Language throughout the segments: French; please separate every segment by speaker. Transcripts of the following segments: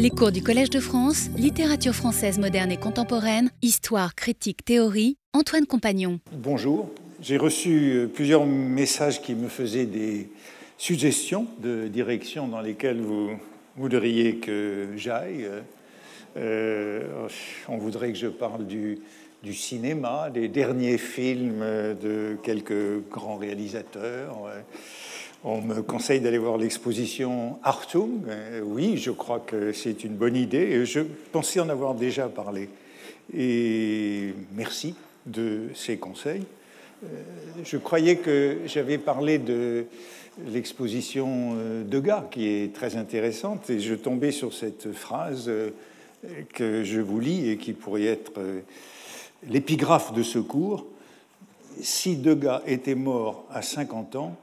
Speaker 1: Les cours du Collège de France, littérature française moderne et contemporaine, histoire, critique, théorie, Antoine Compagnon.
Speaker 2: Bonjour, j'ai reçu euh, plusieurs messages qui me faisaient des suggestions de directions dans lesquelles vous voudriez que j'aille. Euh, on voudrait que je parle du, cinéma, des derniers films de quelques grands réalisateurs. On me conseille d'aller voir l'exposition Artung. Euh, oui, je crois que c'est une bonne idée. Je pensais en avoir déjà parlé. Et merci de ces conseils. Euh, je croyais que j'avais parlé de l'exposition euh, Degas, qui est très intéressante, et je tombais sur cette phrase que je vous lis et qui pourrait être l'épigraphe de ce cours. Si Degas était mort à 50 ans,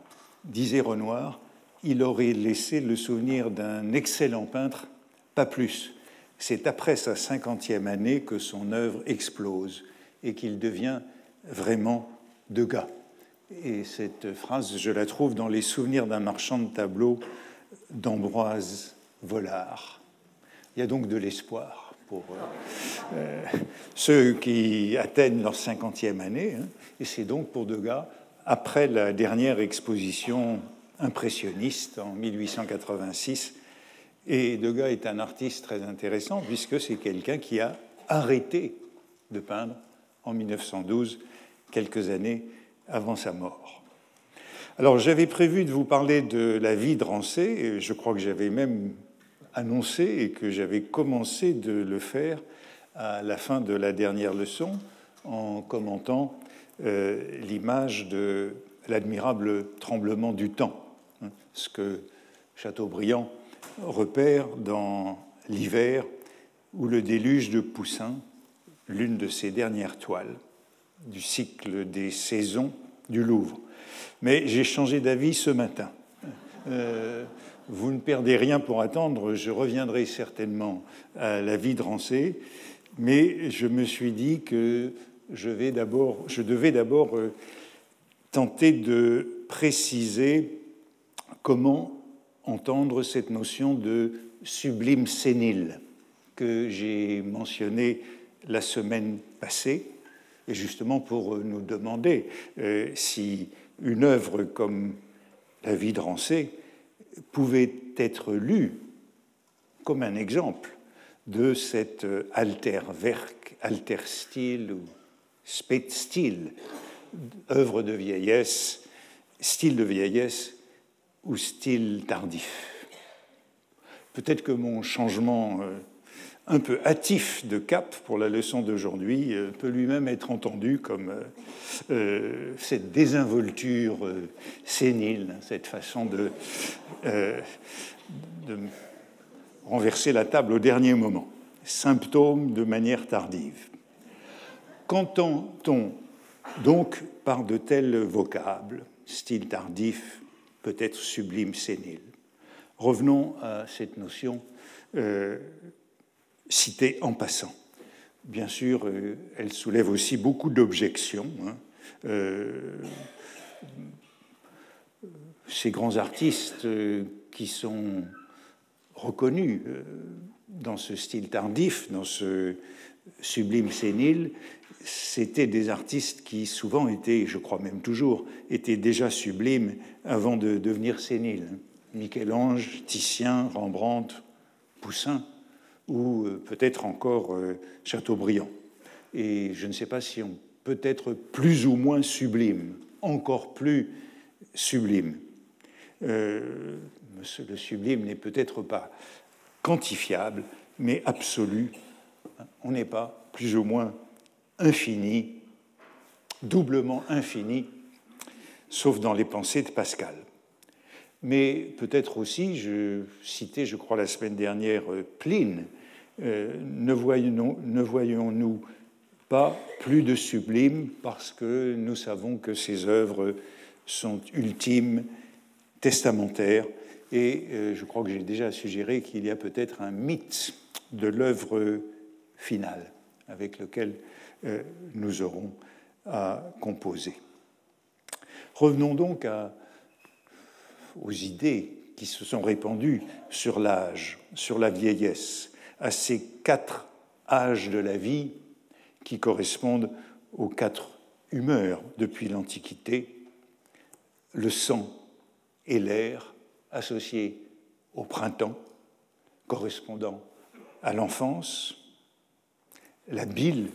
Speaker 2: disait Renoir, il aurait laissé le souvenir d'un excellent peintre, pas plus. C'est après sa cinquantième année que son œuvre explose et qu'il devient vraiment Degas. Et cette phrase, je la trouve dans les souvenirs d'un marchand de tableaux d'Ambroise Vollard. Il y a donc de l'espoir pour euh, euh, ceux qui atteignent leur cinquantième année. Hein. et c'est donc pour Degas après la dernière exposition impressionniste en 1886. Et Degas est un artiste très intéressant puisque c'est quelqu'un qui a arrêté de peindre en 1912, quelques années avant sa mort. Alors j'avais prévu de vous parler de la vie de Rancé, je crois que j'avais même annoncé et que j'avais commencé de le faire à la fin de la dernière leçon en commentant l'image de l'admirable tremblement du temps, hein, ce que Chateaubriand repère dans l'hiver ou le déluge de Poussin, l'une de ses dernières toiles du cycle des saisons du Louvre. Mais j'ai changé d'avis ce matin. Euh, vous ne perdez rien pour attendre, je reviendrai certainement à la vie de Rancé, mais je me suis dit que je, vais je devais d'abord euh, tenter de préciser comment entendre cette notion de sublime sénile que j'ai mentionnée la semaine passée, et justement pour nous demander euh, si une œuvre comme La vie de Rancé pouvait être lue comme un exemple de cet alter werk, alter style ou style, œuvre de vieillesse, style de vieillesse ou style tardif. Peut-être que mon changement euh, un peu hâtif de cap pour la leçon d'aujourd'hui euh, peut lui-même être entendu comme euh, cette désinvolture sénile, cette façon de renverser la table au dernier moment, symptôme de manière tardive. Qu'entend-on donc par de tels vocables, style tardif, peut-être sublime, sénile? Revenons à cette notion euh, citée en passant. Bien sûr, euh, elle soulève aussi beaucoup d'objections. Hein. Euh, ces grands artistes qui sont reconnus dans ce style tardif, dans ce sublime sénile, c'était des artistes qui souvent étaient, je crois même toujours, étaient déjà sublimes avant de devenir séniles. Michel-Ange, Titien, Rembrandt, Poussin, ou euh, peut-être encore euh, Chateaubriand. Et je ne sais pas si on peut être plus ou moins sublime, encore plus sublime. Euh, le sublime n'est peut-être pas quantifiable, mais absolu. On n'est pas plus ou moins infini, doublement infini, sauf dans les pensées de Pascal. Mais peut-être aussi, je citais, je crois, la semaine dernière Pline, euh, ne voyons-nous pas plus de sublime parce que nous savons que ces œuvres sont ultimes, testamentaires, et euh, je crois que j'ai déjà suggéré qu'il y a peut-être un mythe de l'œuvre finale avec lequel euh, nous aurons à composer. Revenons donc aux idées qui se sont répandus sur l'âge, sur la vieillesse, à ces quatre âges de la vie qui correspondent aux quatre humeurs depuis l'Antiquité, le sang et l'air associés au printemps, correspondant à l'enfance, la bile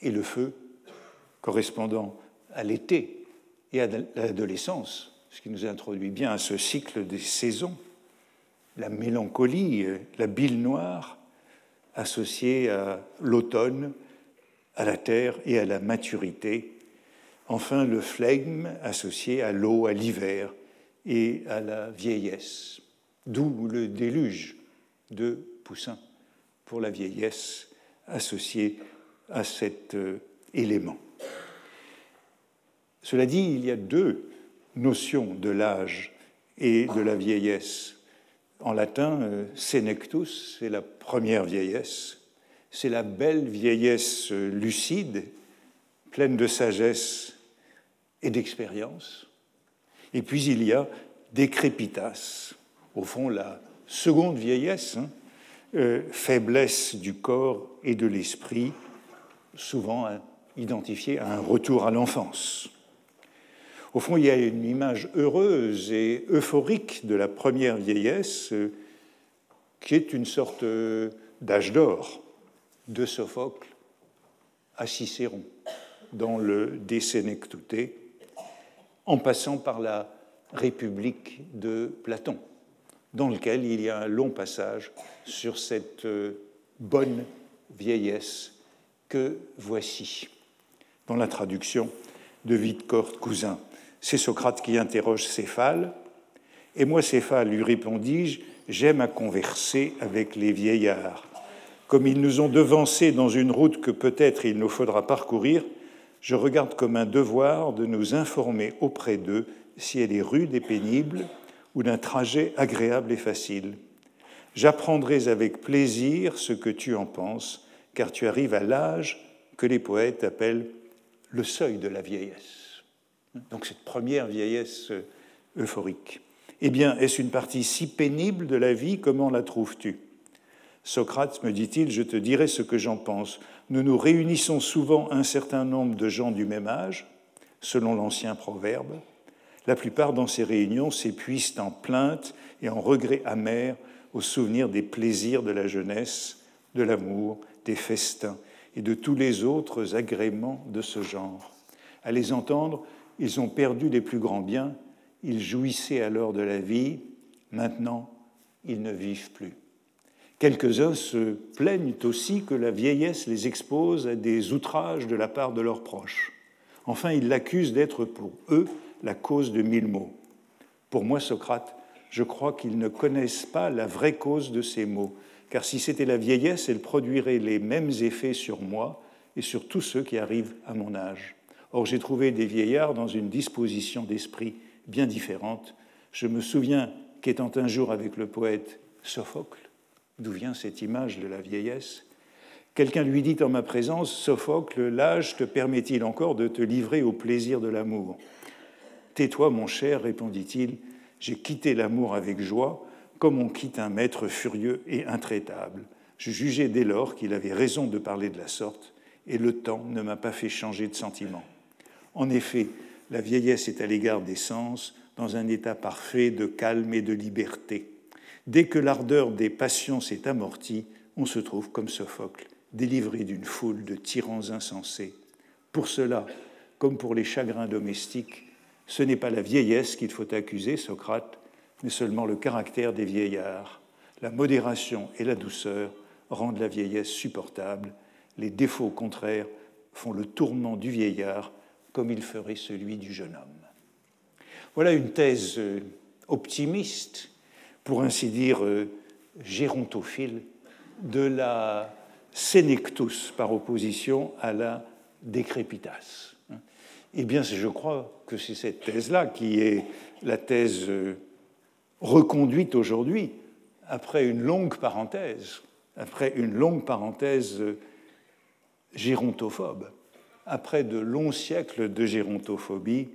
Speaker 2: et le feu, correspondant à l'été et à l'adolescence, ce qui nous introduit bien à ce cycle des saisons, la mélancolie, la bile noire, associée à l'automne, à la terre et à la maturité, enfin le flegme associé à l'eau, à l'hiver et à la vieillesse, d'où le déluge de Poussin pour la vieillesse associée à cet euh, élément. Cela dit, il y a deux notions de l'âge et de la vieillesse. En latin, euh, senectus, c'est la première vieillesse, c'est la belle vieillesse euh, lucide, pleine de sagesse et d'expérience. Et puis il y a décrépitas, au fond la seconde vieillesse, hein, faiblesse du corps et de l'esprit, souvent hein, identifiée à un retour à l'enfance. Au fond, il y a une image heureuse et euphorique de la première vieillesse euh, qui est une sorte euh, d'âge d'or de Sophocle à Cicéron dans le De Senectute, en passant par la République de Platon, dans lequel il y a un long passage sur cette euh, bonne vieillesse que voici. Dans la traduction de Vidcord Cousin, c'est Socrate qui interroge Céphale. Et moi, Céphale, lui répondis-je, j'aime à converser avec les vieillards. Comme ils nous ont devancés dans une route que peut-être il nous faudra parcourir, je regarde comme un devoir de nous informer auprès d'eux si elle est rude et pénible ou d'un trajet agréable et facile. J'apprendrai avec plaisir ce que tu en penses, car tu arrives à l'âge que les poètes appellent le seuil de la vieillesse. Donc cette première vieillesse euphorique. Eh bien, est-ce une partie si pénible de la vie? Comment la trouves-tu? Socrate, me dit-il, je te dirai ce que j'en pense. Nous nous réunissons souvent un certain nombre de gens du même âge, selon l'ancien proverbe. La plupart dans ces réunions s'épuisent en plaintes et en regrets amers au souvenir des plaisirs de la jeunesse, de l'amour, des festins et de tous les autres agréments de ce genre. À les entendre, ils ont perdu les plus grands biens, ils jouissaient alors de la vie, maintenant ils ne vivent plus. Quelques-uns se plaignent aussi que la vieillesse les expose à des outrages de la part de leurs proches. Enfin, ils l'accusent d'être pour eux la cause de mille maux. Pour moi, Socrate, je crois qu'ils ne connaissent pas la vraie cause de ces maux, car si c'était la vieillesse, elle produirait les mêmes effets sur moi et sur tous ceux qui arrivent à mon âge. Or, j'ai trouvé des vieillards dans une disposition d'esprit bien différente. Je me souviens qu'étant un jour avec le poète Sophocle, d'où vient cette image de la vieillesse, quelqu'un lui dit en ma présence, Sophocle, l'âge te permet-il encore de te livrer au plaisir de l'amour? Tais-toi, mon cher, répondit-il, j'ai quitté l'amour avec joie, comme on quitte un maître furieux et intraitable. Je jugeais dès lors qu'il avait raison de parler de la sorte, et le temps ne m'a pas fait changer de sentiment. En effet, la vieillesse est à l'égard des sens dans un état parfait de calme et de liberté. Dès que l'ardeur des passions s'est amortie, on se trouve comme Sophocle, délivré d'une foule de tyrans insensés. Pour cela, comme pour les chagrins domestiques, ce n'est pas la vieillesse qu'il faut accuser, Socrate, mais seulement le caractère des vieillards. La modération et la douceur rendent la vieillesse supportable. Les défauts contraires font le tourment du vieillard comme il ferait celui du jeune homme. Voilà une thèse euh, optimiste, pour ainsi dire euh, gérontophile, de la sénectus par opposition à la décrépitas. Eh bien, je crois que c'est cette thèse-là qui est la thèse euh, reconduite aujourd'hui, après une longue parenthèse, après une longue parenthèse euh, gérontophobe, après de longs siècles de gérontophobie,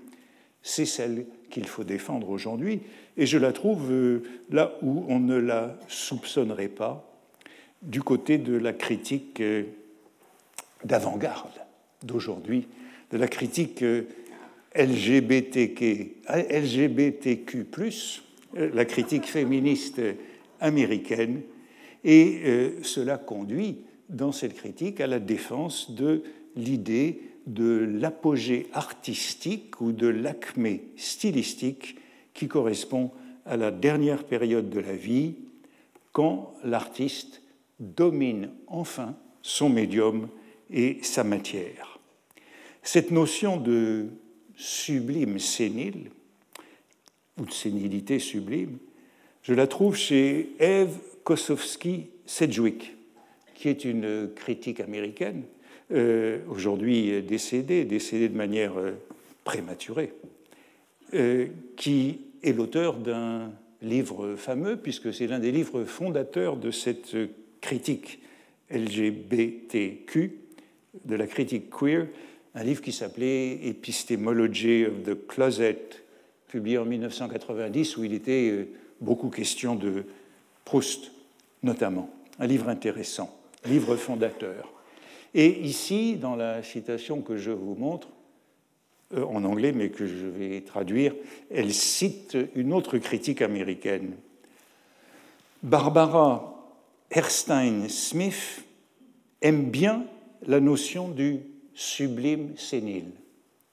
Speaker 2: c'est celle qu'il faut défendre aujourd'hui, et je la trouve euh, là où on ne la soupçonnerait pas, du côté de la critique d'avant-garde d'aujourd'hui, de la critique euh, LGBTQ, LGBTQ+, la critique féministe américaine, et cela conduit dans cette critique à la défense de l'idée de l'apogée artistique ou de l'acmé stylistique qui correspond à la dernière période de la vie, quand l'artiste domine enfin son médium et sa matière. Cette notion de sublime sénile, ou de sénilité sublime, je la trouve chez Eve Kosowski-Sedgwick, qui est une critique américaine euh, aujourd'hui décédé, décédé de manière euh, prématurée, euh, qui est l'auteur d'un livre fameux, puisque c'est l'un des livres fondateurs de cette critique LGBTQ, de la critique queer, un livre qui s'appelait Epistemology of the Closet, publié en 1990, où il était beaucoup question de Proust, notamment. Un livre intéressant, livre fondateur. Et ici, dans la citation que je vous montre, euh, en anglais, mais que je vais traduire, elle cite une autre critique américaine. Barbara Erstein Smith aime bien la notion du sublime sénile,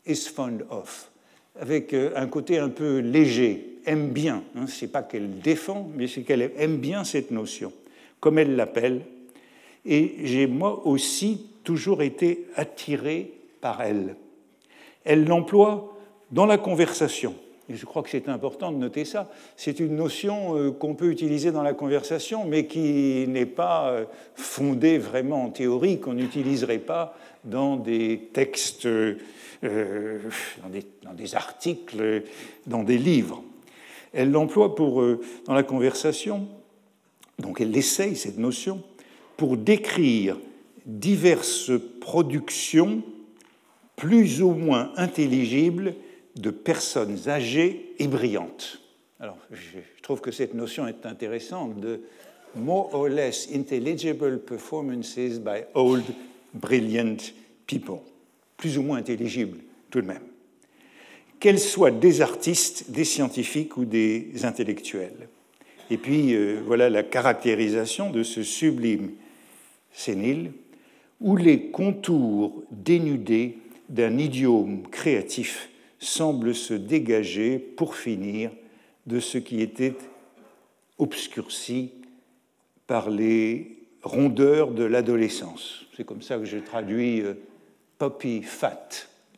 Speaker 2: is fond of, avec euh, un côté un peu léger, aime bien. Hein, Ce n'est pas qu'elle défend, mais c'est qu'elle aime bien cette notion, comme elle l'appelle. Et j'ai moi aussi toujours été attiré par elle. Elle l'emploie dans la conversation. Et je crois que c'est important de noter ça. C'est une notion euh, qu'on peut utiliser dans la conversation, mais qui n'est pas euh, fondée vraiment en théorie, qu'on n'utiliserait pas dans des textes, euh, dans, des, articles, dans des livres. Elle l'emploie pour, dans la conversation, donc elle essaye cette notion, pour décrire diverses productions plus ou moins intelligibles de personnes âgées et brillantes. Alors, je trouve que cette notion est intéressante de more or less intelligible performances by old, brilliant people. Plus ou moins intelligibles, tout de même. Qu'elles soient des artistes, des scientifiques ou des intellectuels. Et puis, euh, voilà la caractérisation de ce sublime sénile où les contours dénudés d'un idiome créatif semblent se dégager pour finir de ce qui était obscurci par les rondeurs de l'adolescence. C'est comme ça que je traduis euh, poppy fat,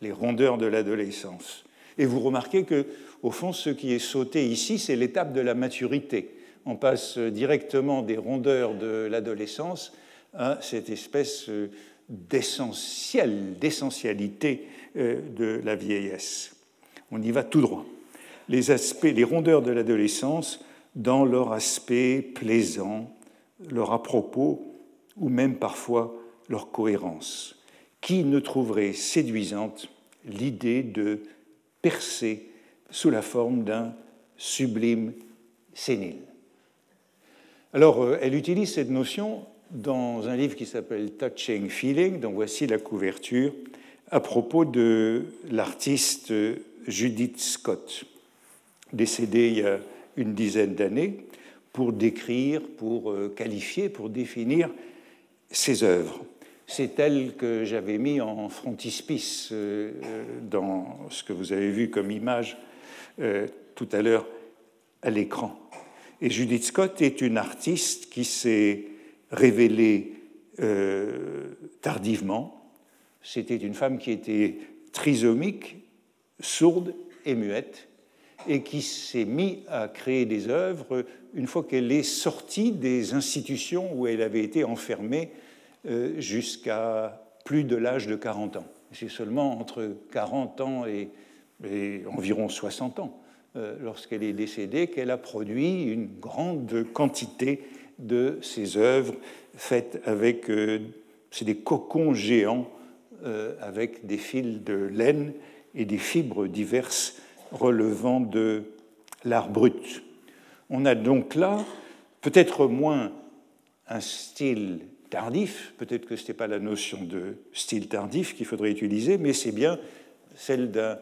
Speaker 2: les rondeurs de l'adolescence. Et vous remarquez que, au fond, ce qui est sauté ici, c'est l'étape de la maturité. On passe directement des rondeurs de l'adolescence à cette espèce euh, d'essentiel, d'essentialité euh, de la vieillesse. On y va tout droit. Les aspects, les rondeurs de l'adolescence dans leur aspect plaisant, leur à-propos ou même parfois leur cohérence. Qui ne trouverait séduisante l'idée de percer sous la forme d'un sublime sénile Alors, euh, elle utilise cette notion dans un livre qui s'appelle Touching Feeling, dont voici la couverture, à propos de l'artiste Judith Scott, décédée il y a une dizaine d'années, pour décrire, pour euh, qualifier, pour définir ses œuvres. C'est elle que j'avais mis en frontispice euh, dans ce que vous avez vu comme image euh, tout à l'heure à l'écran. Et Judith Scott est une artiste qui s'est révélée euh, tardivement. C'était une femme qui était trisomique, sourde et muette, et qui s'est mise à créer des œuvres une fois qu'elle est sortie des institutions où elle avait été enfermée euh, jusqu'à plus de l'âge de 40 ans. C'est seulement entre 40 ans et, environ 60 ans, euh, lorsqu'elle est décédée, qu'elle a produit une grande quantité de ces œuvres faites avec euh, c'est des cocons géants euh, avec des fils de laine et des fibres diverses relevant de l'art brut. On a donc là peut-être moins un style tardif, peut-être que ce n'était pas la notion de style tardif qu'il faudrait utiliser, mais c'est bien celle de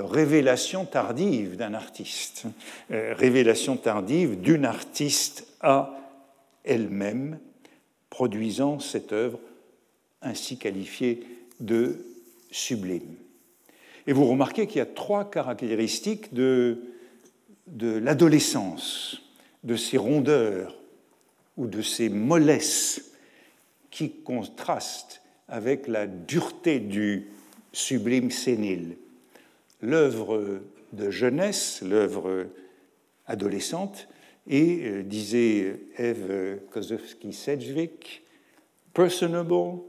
Speaker 2: révélation tardive d'un artiste, euh, révélation tardive d'une artiste à elle-même, produisant cette œuvre ainsi qualifiée de sublime. Et vous remarquez qu'il y a trois caractéristiques de, de l'adolescence, de ces rondeurs ou de ces mollesses qui contraste avec la dureté du sublime sénile. L'œuvre de jeunesse, l'œuvre adolescente, et, euh, disait Eve Kozowski-Sedgwick, personable,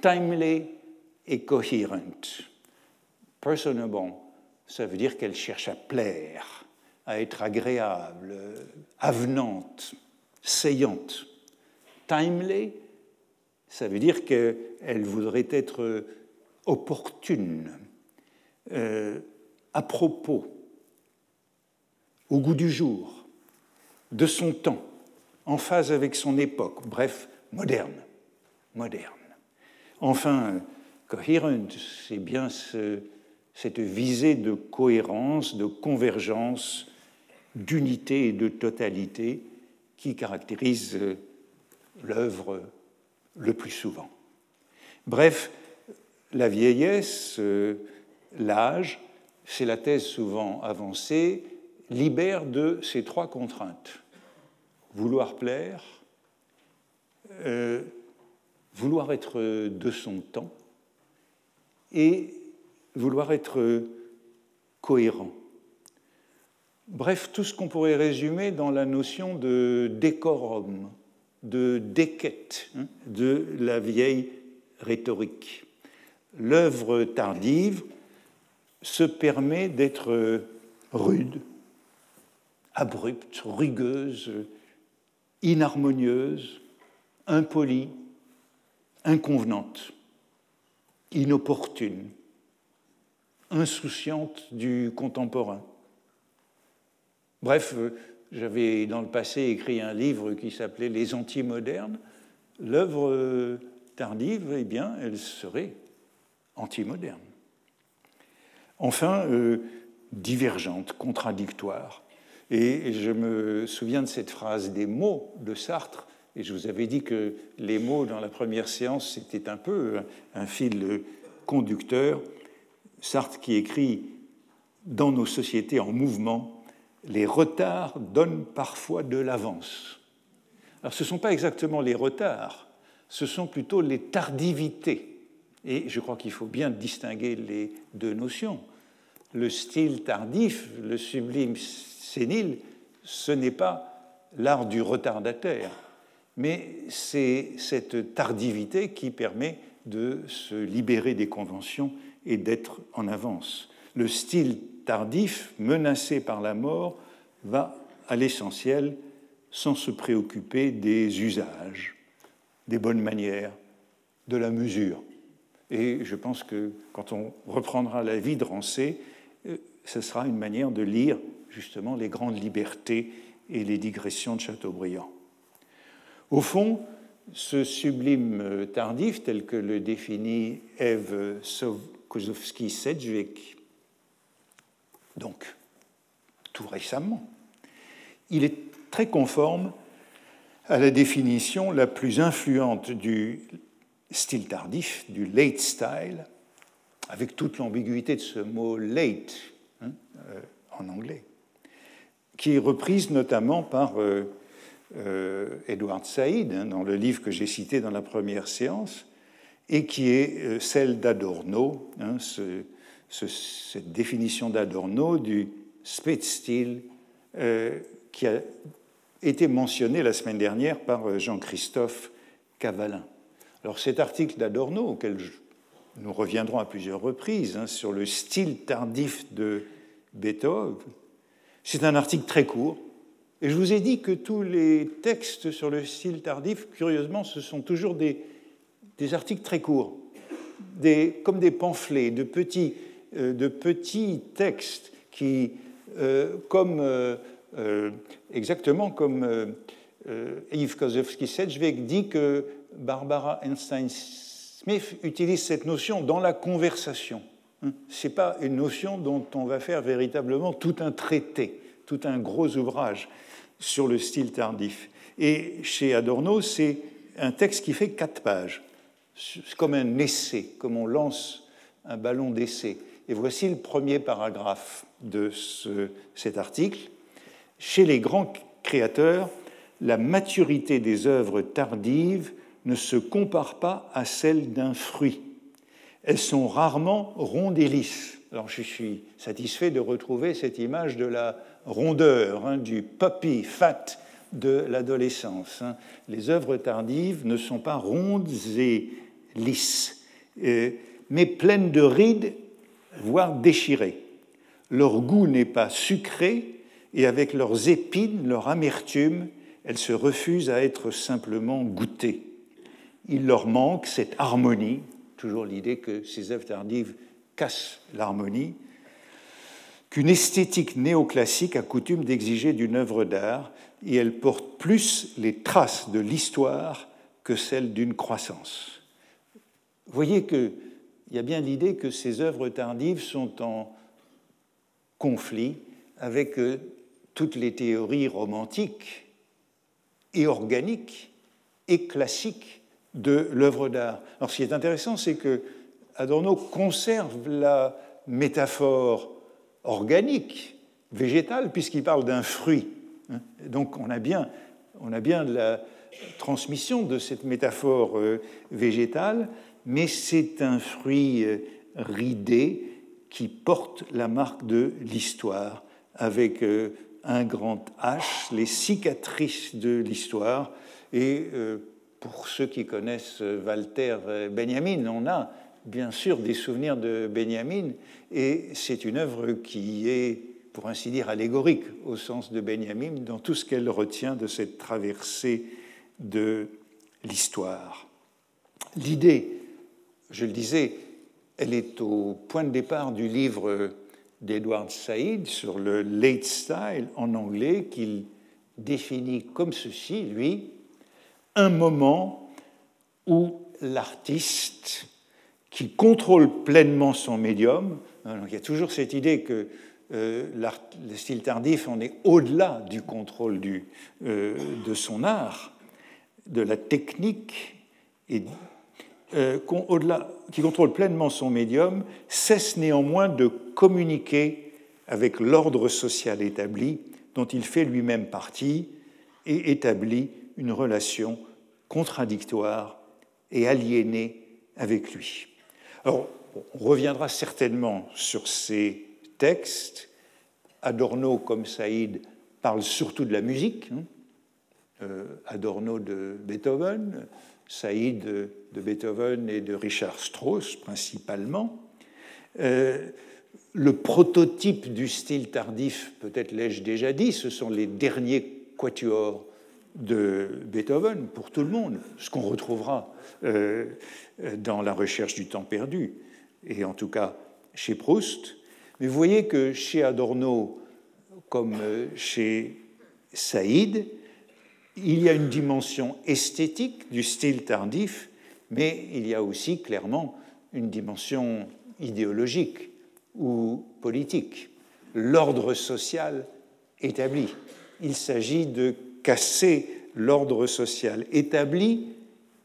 Speaker 2: timely et coherent. Personable, ça veut dire qu'elle cherche à plaire, à être agréable, avenante, saillante. Timely, ça veut dire qu'elle voudrait être opportune, euh, à propos, au goût du jour, de son temps, en phase avec son époque, bref, moderne, moderne. Enfin, coherent, c'est bien cette visée de cohérence, de convergence, d'unité et de totalité qui caractérise l'œuvre le plus souvent. Bref, la vieillesse, euh, l'âge, c'est la thèse souvent avancée, libère de ces trois contraintes. Vouloir plaire, euh, vouloir être de son temps et vouloir être cohérent. Bref, tout ce qu'on pourrait résumer dans la notion de décorum, de déquête hein, de la vieille rhétorique. L'œuvre tardive se permet d'être rude, abrupte, rugueuse, inharmonieuse, impolie, inconvenante, inopportune, insouciante du contemporain. Bref, j'avais dans le passé écrit un livre qui s'appelait Les antimodernes. L'œuvre euh, tardive, eh bien, elle serait antimoderne. Enfin, euh, divergente, contradictoire. Et je me souviens de cette phrase des mots de Sartre, et je vous avais dit que les mots dans la première séance, c'était un peu un fil conducteur. Sartre qui écrit Dans nos sociétés en mouvement, les retards donnent parfois de l'avance. Alors ce ne sont pas exactement les retards, ce sont plutôt les tardivités. Et je crois qu'il faut bien distinguer les deux notions. Le style tardif, le sublime ce n'est pas l'art du retardataire, mais c'est cette tardivité qui permet de se libérer des conventions et d'être en avance. Le style tardif, menacé par la mort, va à l'essentiel sans se préoccuper des usages, des bonnes manières, de la mesure. Et je pense que quand on reprendra la vie de Rancé, euh, ce sera une manière de lire justement les grandes libertés et les digressions de Chateaubriand. Au fond, ce sublime tardif, tel que le définit Eve Kozowski-Sedgwick, donc tout récemment. Il est très conforme à la définition la plus influente du style tardif, du late style, avec toute l'ambiguïté de ce mot late hein, euh, en anglais, qui est reprise notamment par euh, euh, Edward Said hein, dans le livre que j'ai cité dans la première séance, et qui est celle d'Adorno, hein, cette définition d'Adorno du Spätstil, euh, qui a été mentionné la semaine dernière par euh, Jean-Christophe Cavalin. Alors cet article d'Adorno, auquel nous reviendrons à plusieurs reprises, hein, sur le style tardif de Beethoven, c'est un article très court. Et je vous ai dit que tous les textes sur le style tardif, curieusement, ce sont toujours des, articles très courts, comme des pamphlets, de petits, euh, textes qui, comme, exactement comme Yves Kozowski-Sedgwick dit que Barbara Einstein-Smith utilise cette notion dans la conversation. Hein, Ce n'est pas une notion dont on va faire véritablement tout un traité, tout un gros ouvrage sur le style tardif. Et chez Adorno, c'est un texte qui fait quatre pages. Comme un essai, comme on lance un ballon d'essai. Et voici le premier paragraphe de cet article. Chez les grands créateurs, la maturité des œuvres tardives ne se compare pas à celle d'un fruit. Elles sont rarement rondes et lisses. Alors je suis satisfait de retrouver cette image de la rondeur, hein, du puppy fat de l'adolescence. Hein. Les œuvres tardives ne sont pas rondes et lisses, euh, mais pleines de rides, voire déchirées. Leur goût n'est pas sucré, et avec leurs épines, leur amertume, elles se refusent à être simplement goûtées. Il leur manque cette harmonie, toujours l'idée que ces œuvres tardives cassent l'harmonie, qu'une esthétique néoclassique a coutume d'exiger d'une œuvre d'art, et elle porte plus les traces de l'histoire que celles d'une croissance. Vous voyez qu'il y a bien l'idée que ces œuvres tardives sont en conflit avec euh, toutes les théories romantiques et organique et classique de l'œuvre d'art. Alors, ce qui est intéressant, c'est que Adorno conserve la métaphore organique, végétale, puisqu'il parle d'un fruit. Donc, on a bien, on a bien la transmission de cette métaphore euh, végétale, mais c'est un fruit euh, ridé qui porte la marque de l'histoire, avec euh, un grand H, les cicatrices de l'histoire. Et pour ceux qui connaissent Walter Benjamin, on a bien sûr des souvenirs de Benjamin, et c'est une œuvre qui est, pour ainsi dire, allégorique au sens de Benjamin dans tout ce qu'elle retient de cette traversée de l'histoire. L'idée, je le disais, elle est au point de départ du livre d'Edward Said sur le late style en anglais qu'il définit comme ceci, lui, un moment où l'artiste qui contrôle pleinement son médium, il y a toujours cette idée que euh, le style tardif, on est au-delà du contrôle euh, de son art, de la technique, euh, qui contrôle pleinement son médium, cesse néanmoins de communiquer avec l'ordre social établi dont il fait lui-même partie et établit une relation contradictoire et aliénée avec lui. Alors, on reviendra certainement sur ces textes. Adorno, comme Saïd, parle surtout de la musique. Hein. Euh, Adorno de Beethoven, Saïd de Beethoven et de Richard Strauss principalement. Euh, le prototype du style tardif, peut-être l'ai-je déjà dit, ce sont les derniers quatuors de Beethoven pour tout le monde, ce qu'on retrouvera euh, dans la recherche du temps perdu, et en tout cas chez Proust. Mais vous voyez que chez Adorno, comme euh, chez Saïd, il y a une dimension esthétique du style tardif, mais il y a aussi clairement une dimension idéologique ou politique. L'ordre social établi. Il s'agit de casser l'ordre social établi,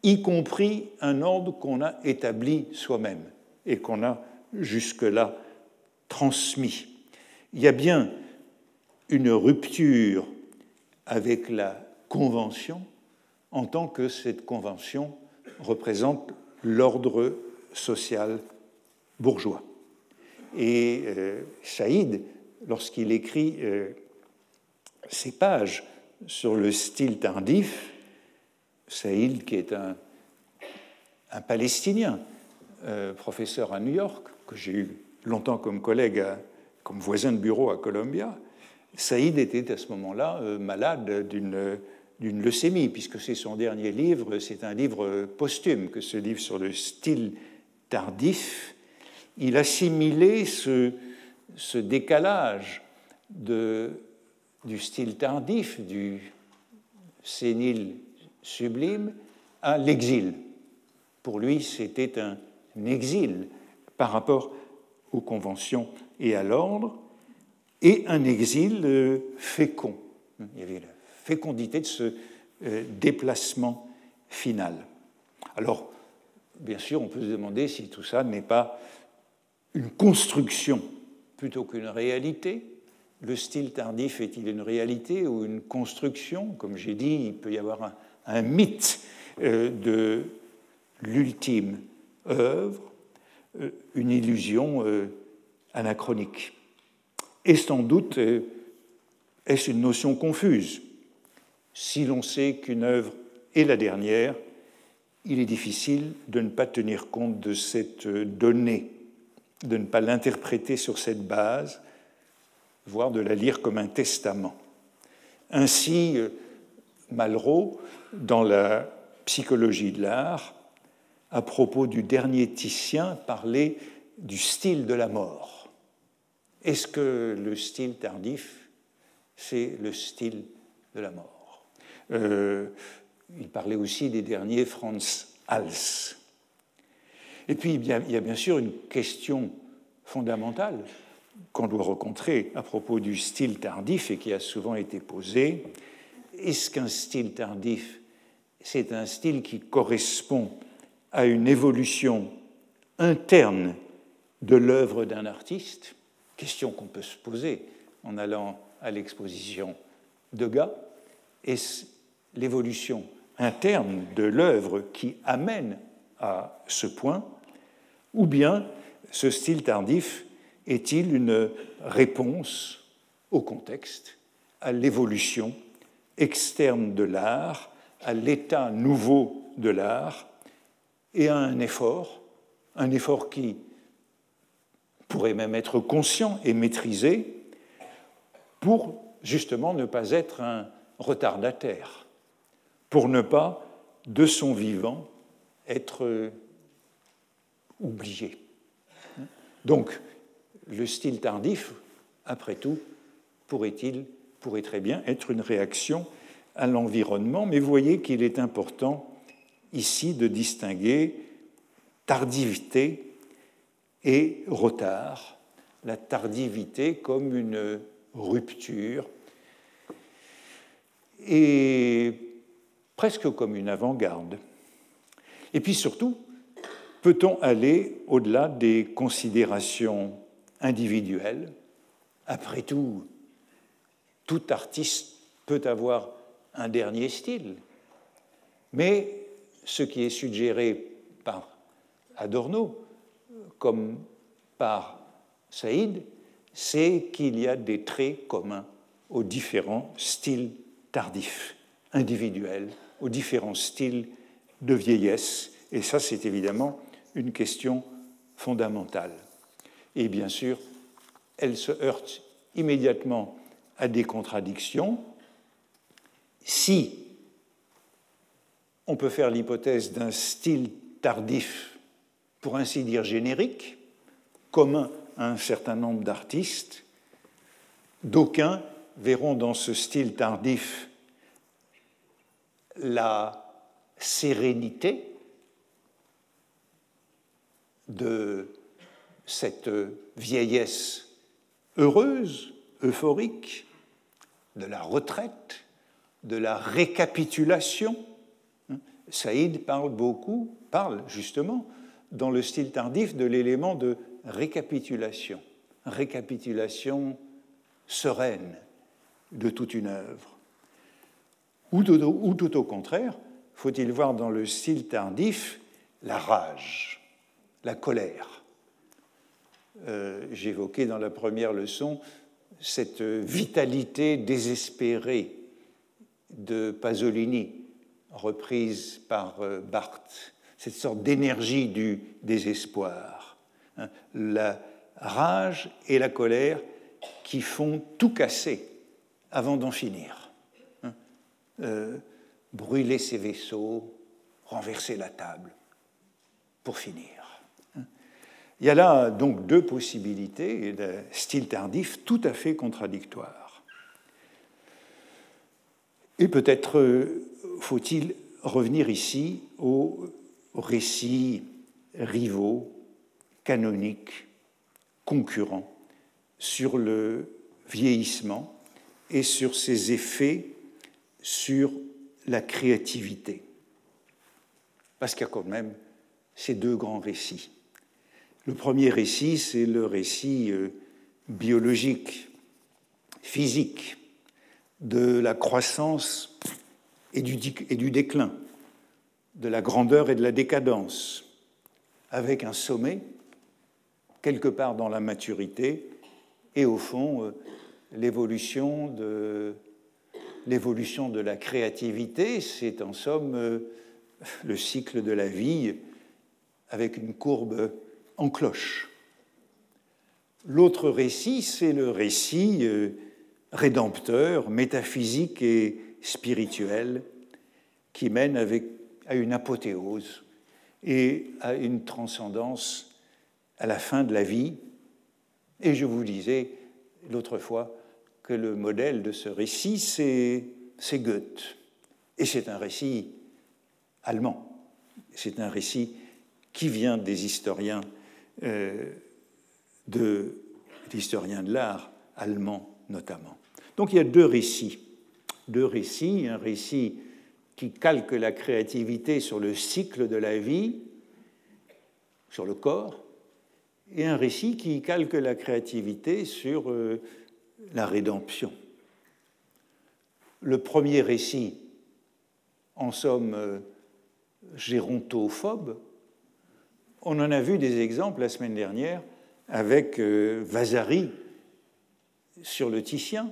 Speaker 2: y compris un ordre qu'on a établi soi-même et qu'on a jusque-là transmis. Il y a bien une rupture avec la convention en tant que cette convention représente l'ordre social bourgeois. Et euh, Saïd, lorsqu'il écrit euh, ses pages sur le style tardif, Saïd, qui est un, un Palestinien, euh, professeur à New York, que j'ai eu longtemps comme collègue, comme voisin de bureau à Columbia, Saïd était à ce moment-là malade d'une d'une leucémie, puisque c'est son dernier livre, c'est un livre posthume, que ce livre sur le style tardif. Il assimilait ce ce décalage de, du style tardif, du sénile sublime, à l'exil. Pour lui, c'était un exil par rapport aux conventions et à l'ordre, et un exil euh, fécond. Il y avait la fécondité de ce euh, déplacement final. Alors, bien sûr, on peut se demander si tout ça n'est pas une construction plutôt qu'une réalité. Le style tardif est-il une réalité ou une construction? Comme j'ai dit, il peut y avoir un, mythe euh, de l'ultime œuvre, euh, une illusion euh, anachronique. Et sans doute est-ce une notion confuse? Si l'on sait qu'une œuvre est la dernière, il est difficile de ne pas tenir compte de cette donnée, de ne pas l'interpréter sur cette base, de la lire comme un testament. Ainsi, Malraux, dans la psychologie de l'art, à propos du dernier Titien, parlait du style de la mort. Est-ce que le style tardif, c'est le style de la mort? Euh, il parlait aussi des derniers Franz Hals. Et puis, il y a bien sûr une question fondamentale qu'on doit rencontrer à propos du style tardif et qui a souvent été posée. Est-ce qu'un style tardif, c'est un style qui correspond à une évolution interne de l'œuvre d'un artiste? Question qu'on peut se poser en allant à l'exposition de Degas. Est-ce l'évolution interne de l'œuvre qui amène à ce point, ou bien ce style tardif est-il une réponse au contexte, à l'évolution externe de l'art, à l'état nouveau de l'art, et à un effort, un effort qui pourrait même être conscient et maîtrisé pour justement ne pas être un retardataire pour ne pas, de son vivant, être oublié. Donc, le style tardif, après tout, pourrait-il, pourrait très bien être une réaction à l'environnement, mais voyez qu'il est important ici de distinguer tardivité et retard, la tardivité comme une rupture et presque comme une avant-garde. Et puis surtout, peut-on aller au-delà des considérations individuelles Après tout, tout artiste peut avoir un dernier style. Mais ce qui est suggéré par Adorno, comme par Saïd, c'est qu'il y a des traits communs aux différents styles tardifs, individuels, aux différents styles de vieillesse. Et ça, c'est évidemment une question fondamentale. Et bien sûr, elle se heurte immédiatement à des contradictions. Si on peut faire l'hypothèse d'un style tardif, pour ainsi dire générique, commun à un certain nombre d'artistes, d'aucuns verront dans ce style tardif la sérénité de cette vieillesse heureuse, euphorique, de la retraite, de la récapitulation. Saïd parle beaucoup, parle justement dans le style tardif de l'élément de récapitulation, récapitulation sereine de toute une œuvre. Ou tout, au contraire, faut-il voir dans le style tardif la rage, la colère. Euh, j'évoquais dans la première leçon cette vitalité désespérée de Pasolini, reprise par euh, Barthes, cette sorte d'énergie du désespoir. Hein. La rage et la colère qui font tout casser avant d'en finir. Euh, brûler ses vaisseaux, renverser la table, pour finir. Il y a là donc deux possibilités de style tardif tout à fait contradictoires. Et peut-être euh, faut-il revenir ici aux récits rivaux, canoniques, concurrents sur le vieillissement et sur ses effets sur la créativité. Parce qu'il y a quand même ces deux grands récits. Le premier récit, c'est le récit euh, biologique, physique, de la croissance et du, déclin, de la grandeur et de la décadence, avec un sommet, quelque part dans la maturité, et au fond, euh, l'évolution de, l'évolution de la créativité, c'est en somme euh, le cycle de la vie avec une courbe en cloche. L'autre récit, c'est le récit euh, rédempteur, métaphysique et spirituel qui mène à une apothéose et à une transcendance à la fin de la vie. Et je vous disais l'autre fois que le modèle de ce récit, c'est Goethe. Et c'est un récit allemand. C'est un récit qui vient des historiens euh, de l'historien de l'art allemand notamment. Donc il y a deux récits, deux récits, un récit qui calque la créativité sur le cycle de la vie, sur le corps, et un récit qui calque la créativité sur euh, la rédemption. Le premier récit, en somme, euh, gérontophobe, on en a vu des exemples la semaine dernière avec euh, Vasari sur le Titien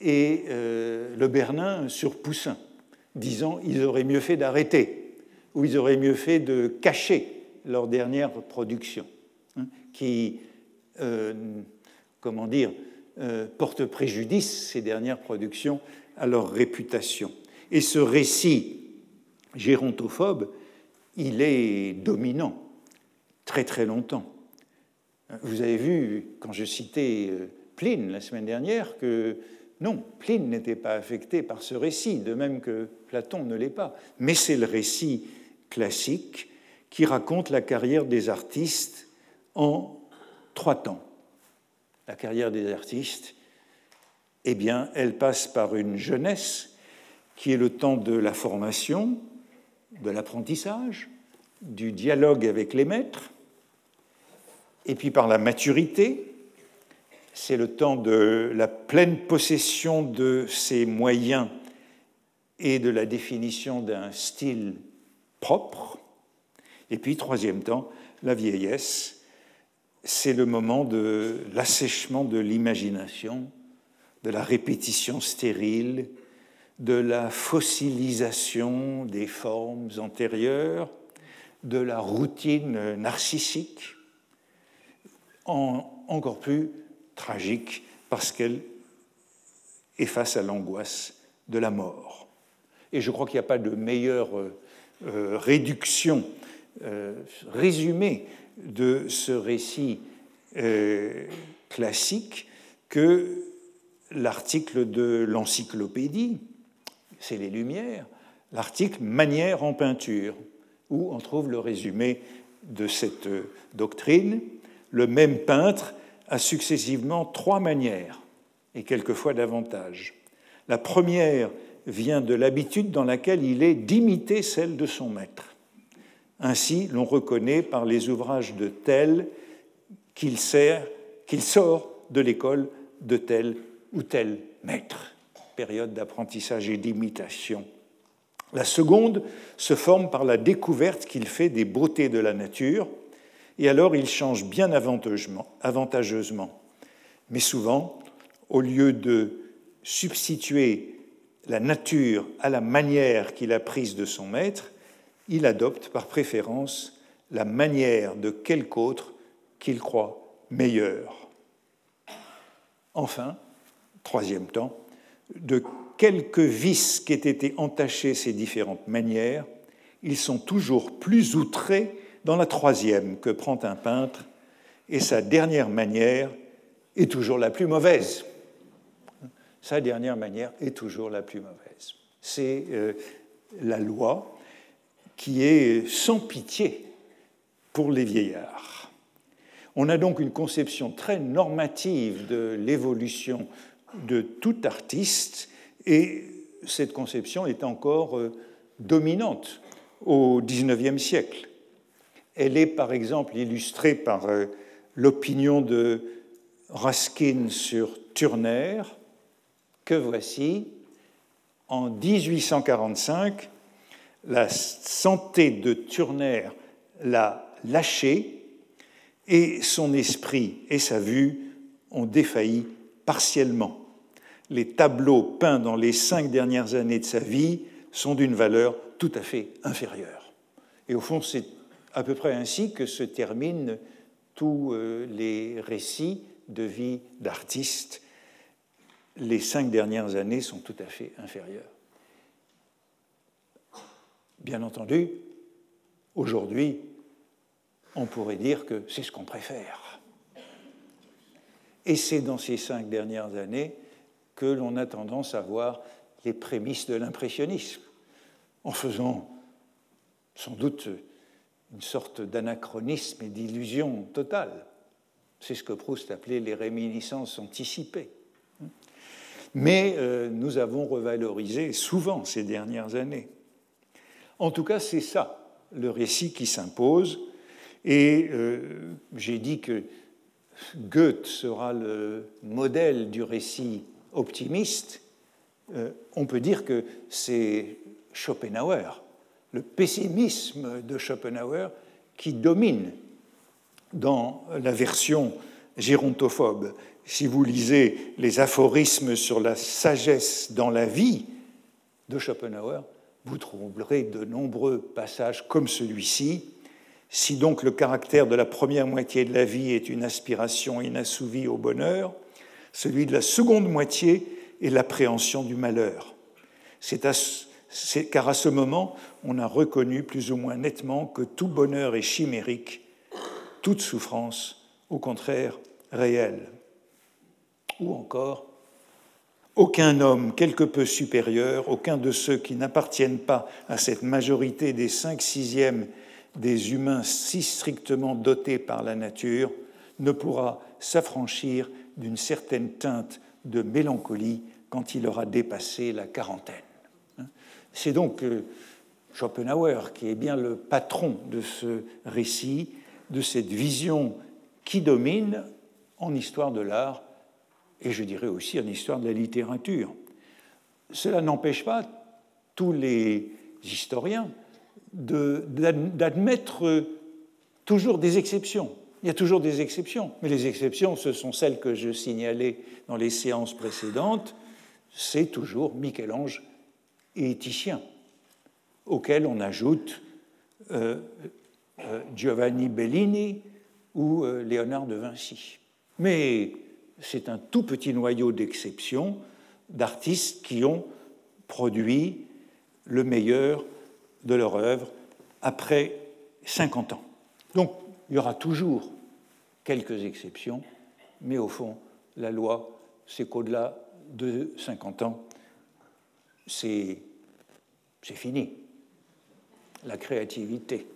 Speaker 2: et euh, le Bernin sur Poussin, disant ils auraient mieux fait d'arrêter ou ils auraient mieux fait de cacher leur dernière production, hein, qui, euh, comment dire, porte préjudice, ces dernières productions, à leur réputation. Et ce récit gérontophobe, il est dominant très très longtemps. Vous avez vu, quand je citais euh, Pline la semaine dernière, que non, Pline n'était pas affecté par ce récit, de même que Platon ne l'est pas. Mais c'est le récit classique qui raconte la carrière des artistes en trois temps. La carrière des artistes, eh bien, elle passe par une jeunesse qui est le temps de la formation, de l'apprentissage, du dialogue avec les maîtres, et puis par la maturité, c'est le temps de la pleine possession de ses moyens et de la définition d'un style propre. Et puis, troisième temps, la vieillesse, c'est le moment de l'assèchement de l'imagination, de la répétition stérile, de la fossilisation des formes antérieures, de la routine narcissique encore plus tragique parce qu'elle est face à l'angoisse de la mort. Et je crois qu'il n'y a pas de meilleure euh, euh, réduction, euh, résumé de ce récit classique que l'article de l'encyclopédie, c'est les Lumières, l'article Manière en peinture, où on trouve le résumé de cette doctrine le même peintre a successivement trois manières, et quelquefois davantage. La première vient de l'habitude dans laquelle il est d'imiter celle de son maître. Ainsi, l'on reconnaît par les ouvrages de tel qu'il sort de l'école de tel ou tel maître. Période d'apprentissage et d'imitation. La seconde se forme par la découverte qu'il fait des beautés de la nature, et alors il change bien avantageusement. Mais souvent, au lieu de substituer la nature à la manière qu'il a prise de son maître, il adopte par préférence la manière de quelque autre qu'il croit meilleure. Enfin, troisième temps, de quelques vices qu'aient été entachés ces différentes manières, ils sont toujours plus outrés dans la troisième que prend un peintre et sa dernière manière est toujours la plus mauvaise. Sa dernière manière est toujours la plus mauvaise. C'est euh, la loi qui est sans pitié pour les vieillards. On a donc une conception très normative de l'évolution de tout artiste et cette conception est encore euh, dominante au XIXe siècle. Elle est par exemple illustrée par euh, l'opinion de Raskin sur Turner, que voici. En 1845, la santé de Turner l'a lâché et son esprit et sa vue ont défailli partiellement. Les tableaux peints dans les cinq dernières années de sa vie sont d'une valeur tout à fait inférieure. Et au fond, c'est à peu près ainsi que se terminent tous euh, les récits de vie d'artistes. Les cinq dernières années sont tout à fait inférieures. Bien entendu, aujourd'hui, on pourrait dire que c'est ce qu'on préfère. Et c'est dans ces cinq dernières années que l'on a tendance à voir les prémices de l'impressionnisme, en faisant sans doute une sorte d'anachronisme et d'illusion totale. C'est ce que Proust appelait les réminiscences anticipées. Mais euh, nous avons revalorisé souvent ces dernières années. En tout cas, c'est ça, le récit qui s'impose. Et euh, j'ai dit que Goethe sera le modèle du récit optimiste. Euh, on peut dire que c'est Schopenhauer, le pessimisme de Schopenhauer qui domine dans la version gérontophobe. Si vous lisez les aphorismes sur la sagesse dans la vie de Schopenhauer, vous trouverez de nombreux passages comme celui-ci. Si donc le caractère de la première moitié de la vie est une aspiration inassouvie au bonheur, celui de la seconde moitié est l'appréhension du malheur. C'est car à ce moment, on a reconnu plus ou moins nettement que tout bonheur est chimérique, toute souffrance, au contraire, réelle. Ou encore, aucun homme quelque peu supérieur, aucun de ceux qui n'appartiennent pas à cette majorité des cinq sixièmes des humains si strictement dotés par la nature, ne pourra s'affranchir d'une certaine teinte de mélancolie quand il aura dépassé la quarantaine. C'est donc euh, Schopenhauer qui est bien le patron de ce récit, de cette vision qui domine en histoire de l'art et je dirais aussi en histoire de la littérature. Cela n'empêche pas tous les historiens d'admettre toujours des exceptions. Il y a toujours des exceptions, mais les exceptions, ce sont celles que je signalais dans les séances précédentes. C'est toujours Michel-Ange et Titien, auxquels on ajoute euh, euh, Giovanni Bellini ou euh, Léonard de Vinci. Mais c'est un tout petit noyau d'exceptions d'artistes qui ont produit le meilleur de leur œuvre après 50 ans. Donc il y aura toujours quelques exceptions, mais au fond, la loi, c'est qu'au-delà de 50 ans, c'est fini. La créativité.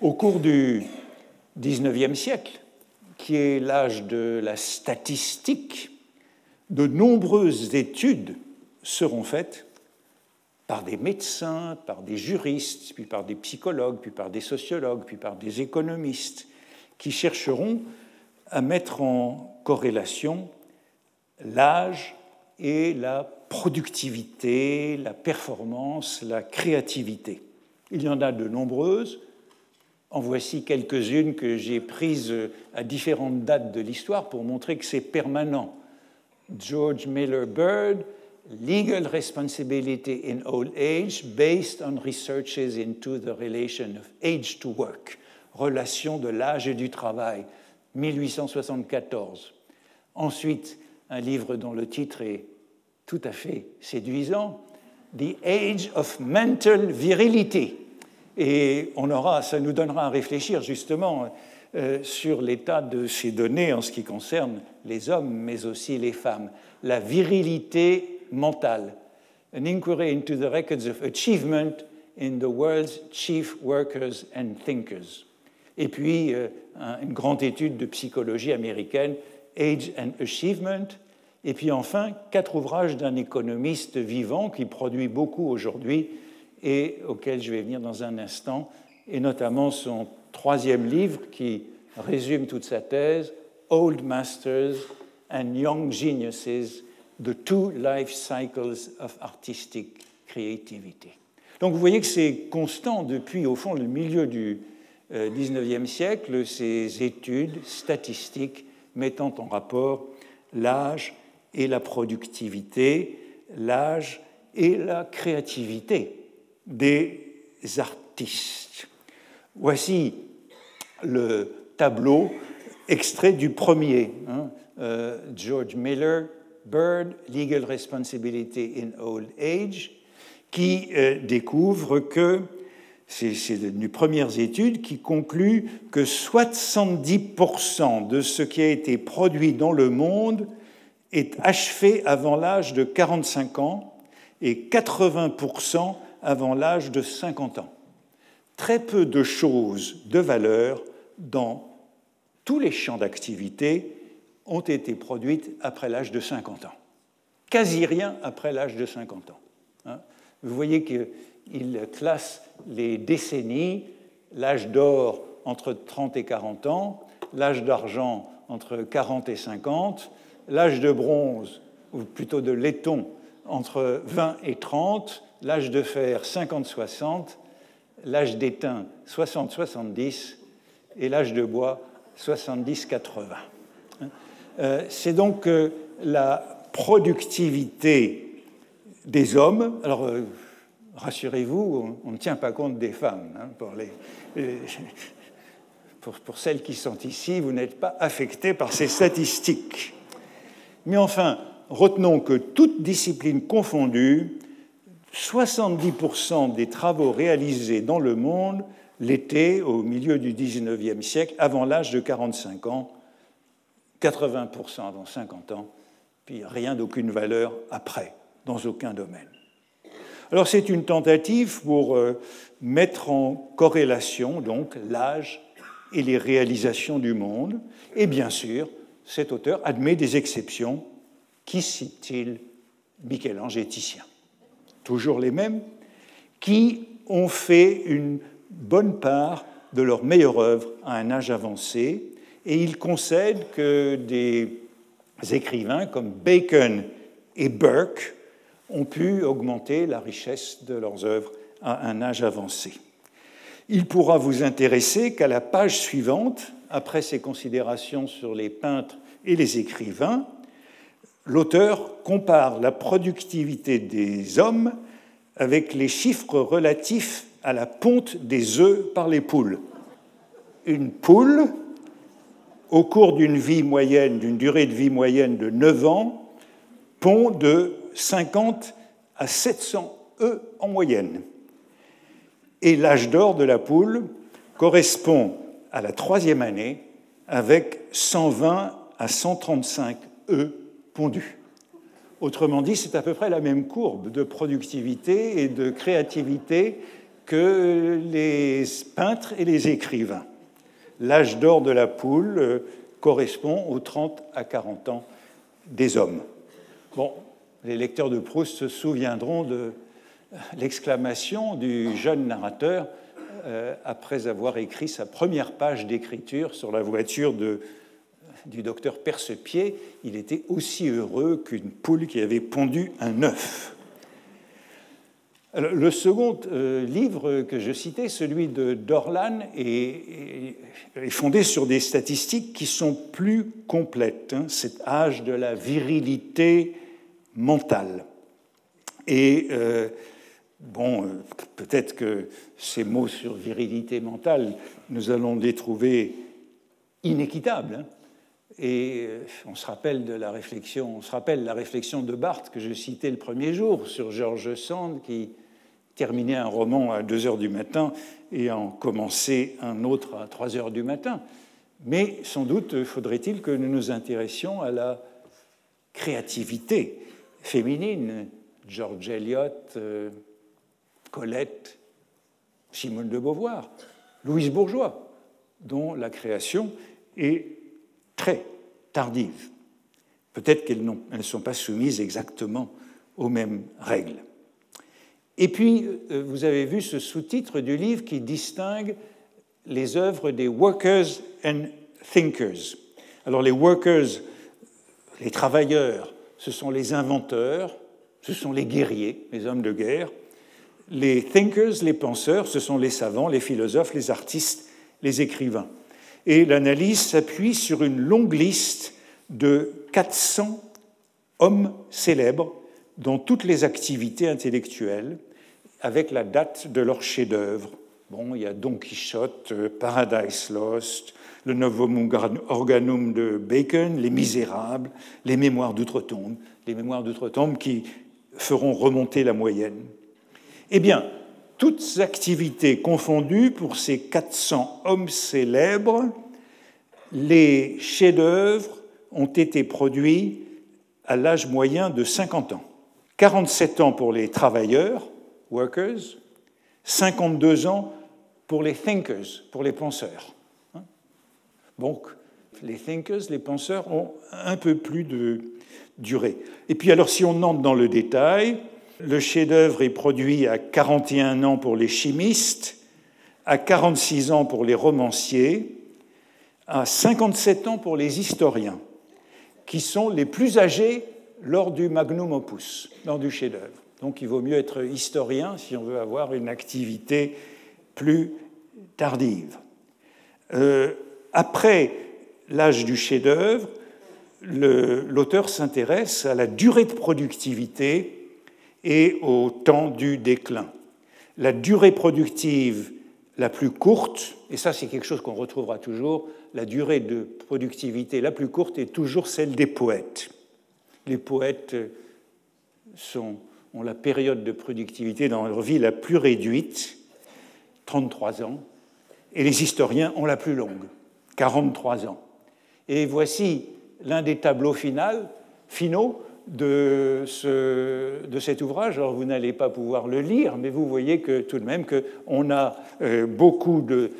Speaker 2: Au cours du XIXe siècle, qui est l'âge de la statistique, de nombreuses études seront faites par des médecins, par des juristes, puis par des psychologues, puis par des sociologues, puis par des économistes, qui chercheront à mettre en corrélation l'âge et la productivité, la performance, la créativité. Il y en a de nombreuses, en voici quelques-unes que j'ai prises à différentes dates de l'histoire pour montrer que c'est permanent. George Miller Bird, Legal Responsibility in Old Age based on researches into the relation of age to work, relation de l'âge et du travail, 1874. Ensuite, un livre dont le titre est tout à fait séduisant, The Age of Mental Virility, et on aura, ça nous donnera à réfléchir justement euh, sur l'état de ces données en ce qui concerne les hommes, mais aussi les femmes. La virilité mentale. An inquiry into the records of achievement in the world's chief workers and thinkers. Et puis, euh, une grande étude de psychologie américaine, Age and Achievement. Et puis enfin, quatre ouvrages d'un économiste vivant qui produit beaucoup aujourd'hui et auquel je vais venir dans un instant, et notamment son troisième livre qui résume toute sa thèse, Old Masters and Young Geniuses, The Two Life Cycles of Artistic Creativity. Donc vous voyez que c'est constant depuis, au fond, le milieu du XIXe euh, siècle, ces études statistiques mettant en rapport l'âge et la productivité, l'âge et la créativité des artistes. Voici le tableau extrait du premier, hein, euh, George Miller, Bird, Legal Responsibility in Old Age, qui euh, découvre que, c'est une premières études, qui conclut que 70% de ce qui a été produit dans le monde est achevé avant l'âge de 45 ans et 80% avant l'âge de 50 ans. Très peu de choses de valeur dans tous les champs d'activité ont été produites après l'âge de 50 ans. Quasi rien après l'âge de 50 ans. Hein. Vous voyez qu'il classe les décennies, l'âge d'or entre 30 et 40 ans, l'âge d'argent entre 40 et 50, l'âge de bronze, ou plutôt de laiton, entre 20 et 30, l'âge de fer 50-60, l'âge d'étain 60-70 et l'âge de bois 70-80. Euh, c'est donc euh, la productivité des hommes. Alors, euh, rassurez-vous, on, ne tient pas compte des femmes. Hein, pour, les, pour, pour, celles qui sont ici, vous n'êtes pas affectés par ces statistiques. Mais enfin, retenons que toute discipline confondue, 70% des travaux réalisés dans le monde l'étaient au milieu du 19e siècle, avant l'âge de 45 ans, 80% avant 50 ans, puis rien d'aucune valeur après, dans aucun domaine. Alors c'est une tentative pour euh, mettre en corrélation donc l'âge et les réalisations du monde, et bien sûr, cet auteur admet des exceptions. Qui cite-t-il? Michel-Ange et Titien toujours les mêmes, qui ont fait une bonne part de leur meilleure œuvre à un âge avancé, et il concède que des écrivains comme Bacon et Burke ont pu augmenter la richesse de leurs œuvres à un âge avancé. Il pourra vous intéresser qu'à la page suivante, après ses considérations sur les peintres et les écrivains, l'auteur compare la productivité des hommes avec les chiffres relatifs à la ponte des œufs par les poules. Une poule, au cours d'une vie moyenne, d'une durée de vie moyenne de 9 ans, pond de 50 à 700 œufs en moyenne. Et l'âge d'or de la poule correspond à la troisième année avec 120 à 135 œufs pondus. Autrement dit, c'est à peu près la même courbe de productivité et de créativité que les peintres et les écrivains. L'âge d'or de la poule euh, correspond aux 30 à 40 ans des hommes. Bon, les lecteurs de Proust se souviendront de l'exclamation du jeune narrateur euh, après avoir écrit sa première page d'écriture sur la voiture de du docteur Percepied, il était aussi heureux qu'une poule qui avait pondu un œuf. le second euh, livre que je citais, celui de Dorlan, est, fondé sur des statistiques qui sont plus complètes, hein, cet âge de la virilité mentale. Et euh, bon, euh, peut-être que ces mots sur virilité mentale, nous allons les trouver inéquitables. Hein. Et euh, on se rappelle de la réflexion, on se rappelle la réflexion de Barthes que je citais le premier jour sur George Sand qui terminait un roman à 2 heures du matin et en commençait un autre à 3 heures du matin. Mais sans doute faudrait-il que nous nous intéressions à la créativité féminine. George Eliot, euh, Colette, Simone de Beauvoir, Louise Bourgeois, dont la création est très tardive. Peut-être qu'elles ne sont pas soumises exactement aux mêmes règles. Et puis, euh, vous avez vu ce sous-titre du livre qui distingue les œuvres des workers and thinkers. Alors les workers, les travailleurs, ce sont les inventeurs, ce sont les guerriers, les hommes de guerre. Les thinkers, les penseurs, ce sont les savants, les philosophes, les artistes, les écrivains. Et l'analyse s'appuie sur une longue liste de 400 hommes célèbres dans toutes les activités intellectuelles, avec la date de leur chef-d'œuvre. Bon, il y a Don Quichotte, euh, Paradise Lost, le Novum Organum de Bacon, Les Misérables, les Mémoires d'outre-tombe, les Mémoires d'outre-tombe qui feront remonter la moyenne. Eh bien, toutes activités confondues pour ces 400 hommes célèbres, les chefs-d'œuvre ont été produits à l'âge moyen de 50 ans. 47 ans pour les travailleurs, workers, 52 ans pour les thinkers, pour les penseurs. Donc, les thinkers, les penseurs, ont un peu plus de durée. Et puis, alors, si on entre dans le détail, le chef-d'œuvre est produit à 41 ans pour les chimistes, à 46 ans pour les romanciers, à 57 ans pour les historiens, qui sont les plus âgés lors du magnum opus, lors du chef-d'œuvre. Donc il vaut mieux être historien si on veut avoir une activité plus tardive. Euh, après l'âge du chef-d'œuvre, l'auteur s'intéresse à la durée de productivité et au temps du déclin. La durée productive la plus courte, et ça c'est quelque chose qu'on retrouvera toujours, la durée de productivité la plus courte est toujours celle des poètes. Les poètes sont, ont la période de productivité dans leur vie la plus réduite, 33 ans, et les historiens ont la plus longue, 43 ans. Et voici l'un des tableaux finaux, de, cet ouvrage. Alors vous n'allez pas pouvoir le lire, mais vous voyez que tout de même qu'on a euh, beaucoup de...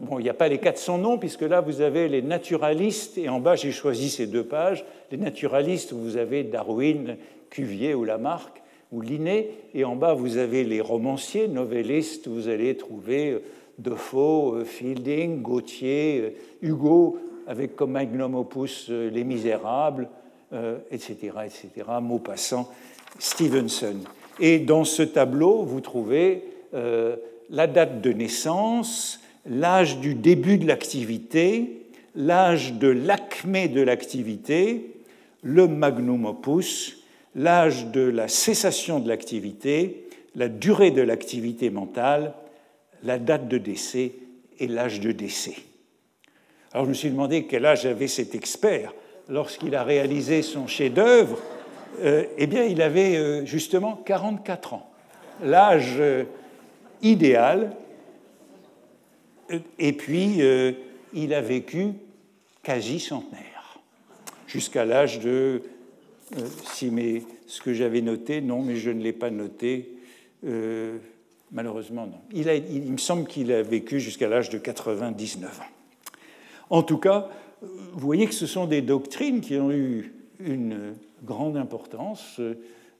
Speaker 2: Bon, il n'y a pas les 400 noms, puisque là, vous avez les naturalistes, et en bas, j'ai choisi ces deux pages. Les naturalistes, vous avez Darwin, Cuvier ou Lamarck, ou Linné, et en bas, vous avez les romanciers, novellistes, vous allez trouver euh, Defoe, euh, Fielding, Gautier, Hugo, avec comme magnum opus Les Misérables, etc., euh, etc., Maupassant, Stevenson. Et dans ce tableau, vous trouvez euh, la date de naissance, l'âge du début de l'activité, l'âge de l'acmé de l'activité, le magnum opus, l'âge de la cessation de l'activité, la durée de l'activité mentale, la date de décès et l'âge de décès. Alors je me suis demandé quel âge avait cet expert lorsqu'il a réalisé son chef-d'œuvre, euh, eh bien, il avait euh, justement 44 ans, l'âge euh, idéal. Et puis, il a vécu quasi centenaire, jusqu'à l'âge de, si mais ce que j'avais noté, non, mais je ne l'ai pas noté, malheureusement non. Il, me semble qu'il a vécu jusqu'à l'âge de 99 ans. En tout cas, vous voyez que ce sont des doctrines qui ont eu une grande importance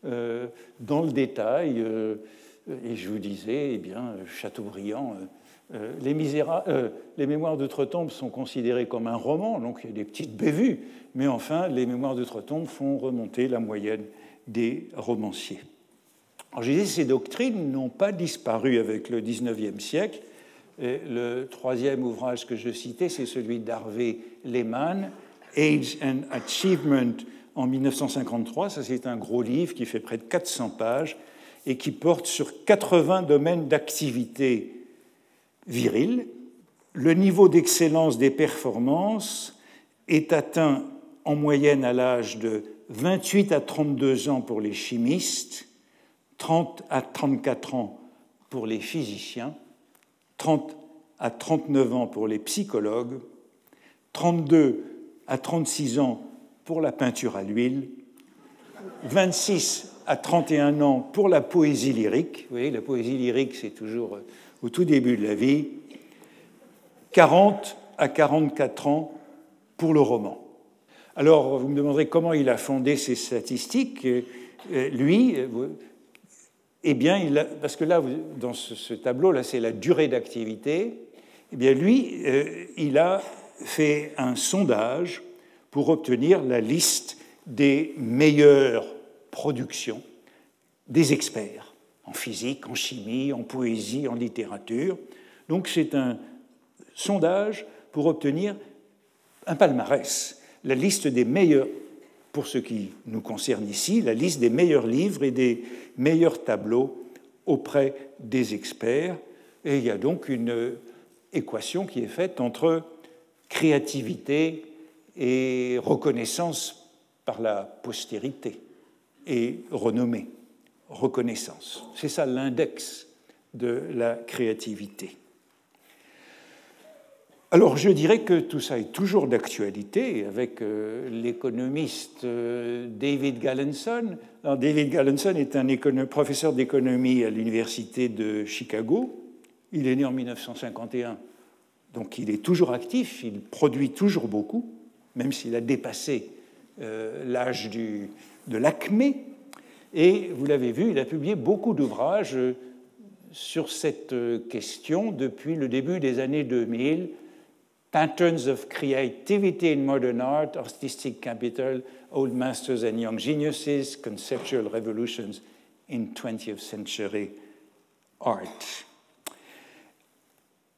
Speaker 2: euh, dans le détail. Euh, et je vous disais, eh bien, Chateaubriand, euh, les, les, Mémoires d'Outre-Tombe sont considérées comme un roman, donc il y a des petites bévues, mais enfin, les Mémoires d'Outre-Tombe font remonter la moyenne des romanciers. Alors, je disais, ces doctrines n'ont pas disparu avec le XIXe siècle, le troisième ouvrage que je citais, c'est celui d'Harvey Lehman, Age and Achievement en 1953. Ça, c'est un gros livre qui fait près de 400 pages et qui porte sur 80 domaines d'activité virile. Le niveau d'excellence des performances est atteint en moyenne à l'âge de 28 à 32 ans pour les chimistes, 30 à 34 ans pour les physiciens 30 à 39 ans pour les psychologues, 32 à 36 ans pour la peinture à l'huile, 26 à 31 ans pour la poésie lyrique. Vous voyez, la poésie lyrique, c'est toujours euh, au tout début de la vie. 40 à 44 ans pour le roman. Alors, vous me demanderez comment il a fondé ces statistiques. Euh, lui, euh, eh bien, parce que là, dans ce, tableau-là, c'est la durée d'activité. Eh bien, lui, il a fait un sondage pour obtenir la liste des meilleures productions des experts en physique, en chimie, en poésie, en littérature. Donc c'est un sondage pour obtenir un palmarès, la liste des meilleurs, pour ce qui nous concerne ici, la liste des meilleurs livres et des meilleurs tableaux auprès des experts. Et il y a donc une équation qui est faite entre créativité et reconnaissance par la postérité et renommée, reconnaissance. C'est ça l'index de la créativité. Alors je dirais que tout ça est toujours d'actualité avec euh, l'économiste euh, David Gallenson. David Gallenson est un professeur d'économie à l'université de Chicago. Il est né en 1951, donc il est toujours actif, il produit toujours beaucoup, même s'il a dépassé euh, l'âge de l'acmé. Et vous l'avez vu, il a publié beaucoup d'ouvrages sur cette question depuis le début des années 2000 Patterns of Creativity in Modern Art, Artistic Capital, Old Masters and Young Geniuses, Conceptual Revolutions in 20th Century Art.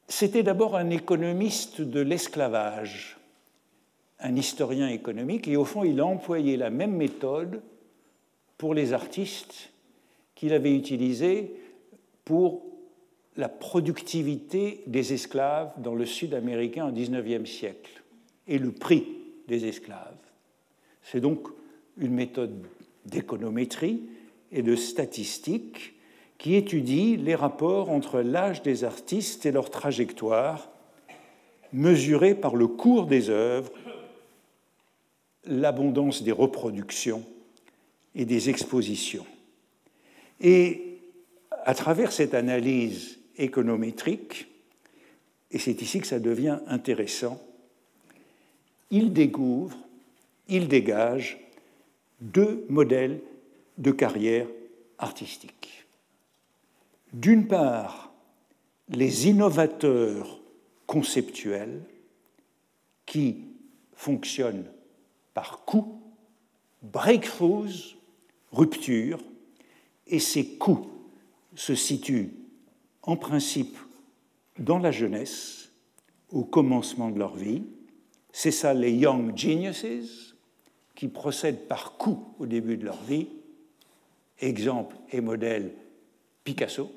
Speaker 2: C'était d'abord un économiste de l'esclavage, un historien économique, et au fond, il a employé la même méthode pour les artistes qu'il avait utilisée pour la productivité des esclaves dans le sud américain au XIXe siècle et le prix des esclaves. C'est donc une méthode d'économétrie et de statistique qui étudie les rapports entre l'âge des artistes et leur trajectoire, mesurés par le cours des œuvres, l'abondance des reproductions et des expositions. Et à travers cette analyse économétrique, et c'est ici que ça devient intéressant, il découvre, il dégage deux modèles de carrière artistique. D'une part, les innovateurs conceptuels qui fonctionnent par coups, breakthroughs, ruptures, et ces coups se situent en principe dans la jeunesse, au commencement de leur vie. C'est ça les Young Geniuses, qui procèdent par coups au début de leur vie. Exemple et modèle Picasso.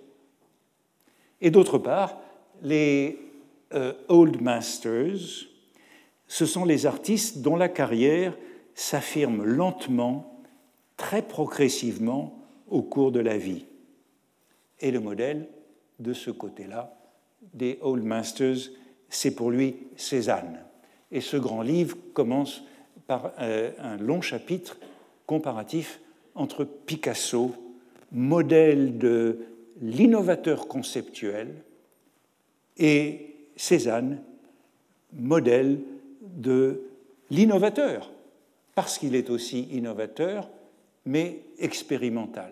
Speaker 2: Et d'autre part, les euh, Old Masters, ce sont les artistes dont la carrière s'affirme lentement, très progressivement au cours de la vie. Et le modèle de ce côté-là des Old Masters, c'est pour lui Cézanne. Et ce grand livre commence par euh, un long chapitre comparatif entre Picasso, modèle de l'innovateur conceptuel, et Cézanne, modèle de l'innovateur, parce qu'il est aussi innovateur, mais expérimental.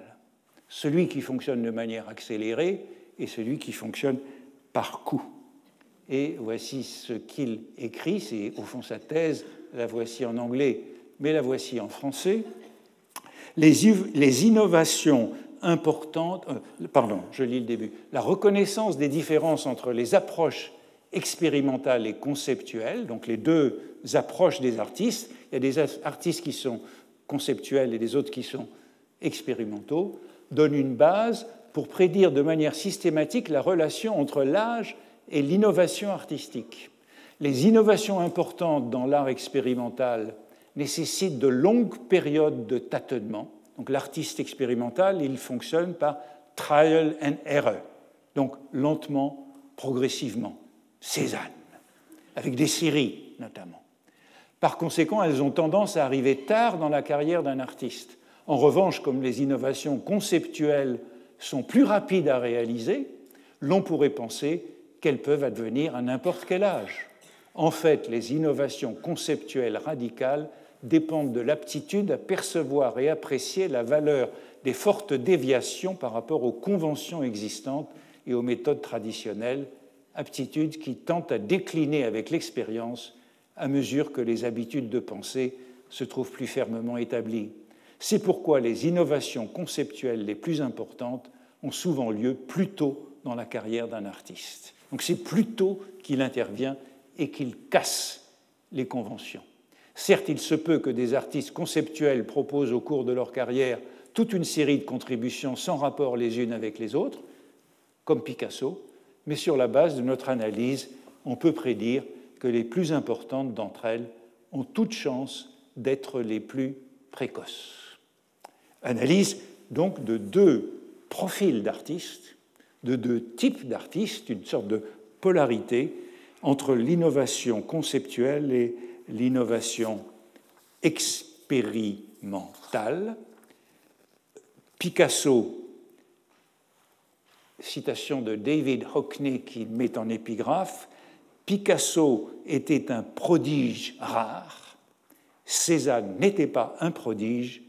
Speaker 2: Celui qui fonctionne de manière accélérée et celui qui fonctionne par coup. Et voici ce qu'il écrit, c'est au fond sa thèse, la voici en anglais, mais la voici en français. Les, innovations importantes, euh, pardon, je lis le début, la reconnaissance des différences entre les approches expérimentales et conceptuelles, donc les deux approches des artistes, il y a des artistes qui sont conceptuels et des autres qui sont expérimentaux, donne une base pour prédire de manière systématique la relation entre l'âge et l'innovation artistique. Les innovations importantes dans l'art expérimental nécessitent de longues périodes de tâtonnement. Donc l'artiste expérimental, il fonctionne par trial and error, donc lentement, progressivement. Cézanne, avec des séries notamment. Par conséquent, elles ont tendance à arriver tard dans la carrière d'un artiste. En revanche, comme les innovations conceptuelles sont plus rapides à réaliser, l'on pourrait penser qu'elles peuvent advenir à n'importe quel âge. En fait, les innovations conceptuelles radicales dépendent de l'aptitude à percevoir et apprécier la valeur des fortes déviations par rapport aux conventions existantes et aux méthodes traditionnelles, aptitude qui tente à décliner avec l'expérience à mesure que les habitudes de pensée se trouvent plus fermement établies. C'est pourquoi les innovations conceptuelles les plus importantes ont souvent lieu plus tôt dans la carrière d'un artiste. Donc c'est plus tôt qu'il intervient et qu'il casse les conventions. Certes, il se peut que des artistes conceptuels proposent au cours de leur carrière toute une série de contributions sans rapport les unes avec les autres, comme Picasso, mais sur la base de notre analyse, on peut prédire que les plus importantes d'entre elles ont toute chance d'être les plus précoces. Analyse donc de deux profils d'artistes, de deux types d'artistes, une sorte de polarité entre l'innovation conceptuelle et l'innovation expérimentale. Picasso, citation de David Hockney qui met en épigraphe, Picasso était un prodige rare, Cézanne n'était pas un prodige,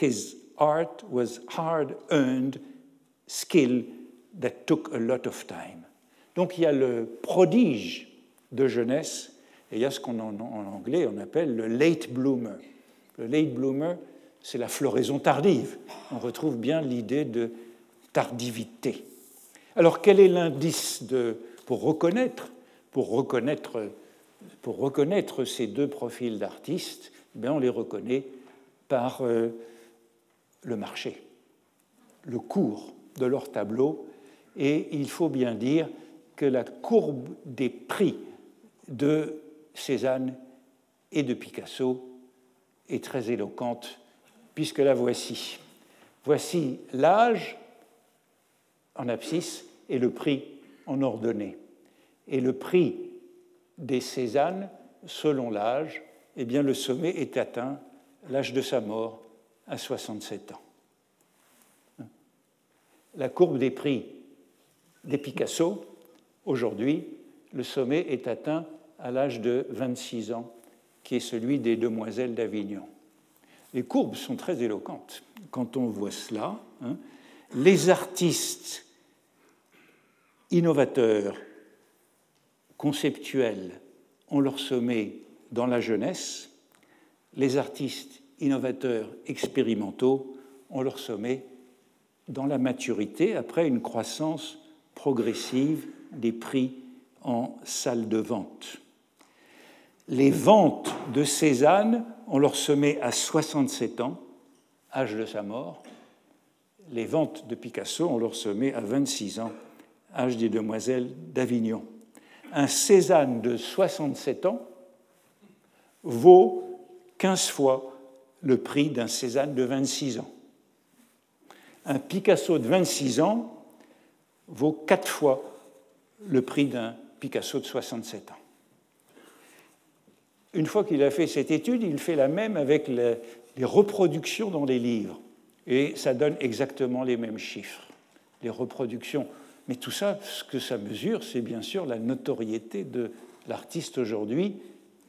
Speaker 2: his art was hard earned skill that took a lot of time. Donc il y a le prodige de jeunesse et il y a ce qu'on en, anglais on appelle le late bloomer. Le late bloomer, c'est la floraison tardive. On retrouve bien l'idée de tardivité. Alors quel est l'indice pour reconnaître, ces deux profils d'artistes eh On les reconnaît par euh, le marché, le cours de leur tableau, et il faut bien dire que la courbe des prix de Cézanne et de Picasso est très éloquente, puisque la voici. Voici l'âge en abscisse et le prix en ordonnée. Et le prix des Cézanne, selon l'âge, eh bien, le sommet est atteint, l'âge de sa mort, à 67 ans. La courbe des prix des Picasso, aujourd'hui, le sommet est atteint à l'âge de 26 ans, qui est celui des demoiselles d'Avignon. Les courbes sont très éloquentes quand on voit cela. Hein. Les artistes innovateurs, conceptuels, ont leur sommet dans la jeunesse. Les artistes innovateurs expérimentaux ont leur sommet dans la maturité après une croissance progressive des prix en salle de vente. Les ventes de Cézanne ont leur sommet à 67 ans, âge de sa mort. Les ventes de Picasso ont leur sommet à 26 ans, âge des demoiselles d'Avignon. Un Cézanne de 67 ans vaut 15 fois le prix d'un Cézanne de 26 ans. Un Picasso de 26 ans vaut quatre fois le prix d'un Picasso de 67 ans. Une fois qu'il a fait cette étude, il fait la même avec les, reproductions dans les livres. Et ça donne exactement les mêmes chiffres. Les reproductions. Mais tout ça, ce que ça mesure, c'est bien sûr la notoriété de l'artiste aujourd'hui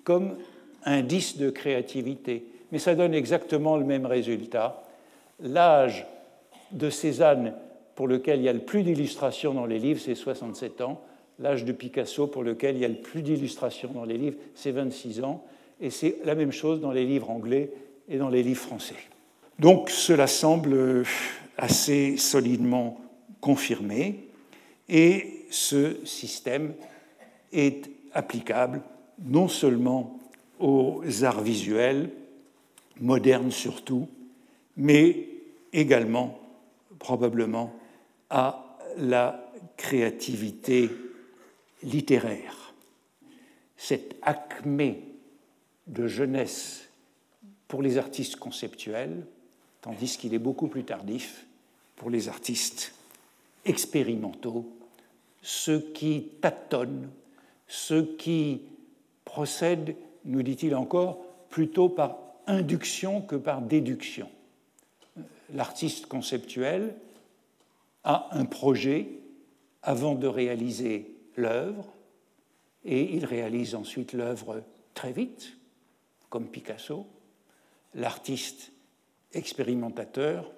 Speaker 2: comme indice de créativité mais ça donne exactement le même résultat. L'âge de Cézanne pour lequel il y a le plus d'illustrations dans les livres, c'est 67 ans. L'âge de Picasso pour lequel il y a le plus d'illustrations dans les livres, c'est 26 ans. Et c'est la même chose dans les livres anglais et dans les livres français. Donc cela semble assez solidement confirmé et ce système est applicable non seulement aux arts visuels, moderne surtout, mais également probablement à la créativité littéraire. Cette acmé de jeunesse pour les artistes conceptuels, tandis qu'il est beaucoup plus tardif pour les artistes expérimentaux, ceux qui tâtonnent, ceux qui procède, nous dit-il encore, plutôt par induction que par déduction. L'artiste conceptuel a un projet avant de réaliser l'œuvre, et il réalise ensuite l'œuvre très vite, comme Picasso. L'artiste expérimentateur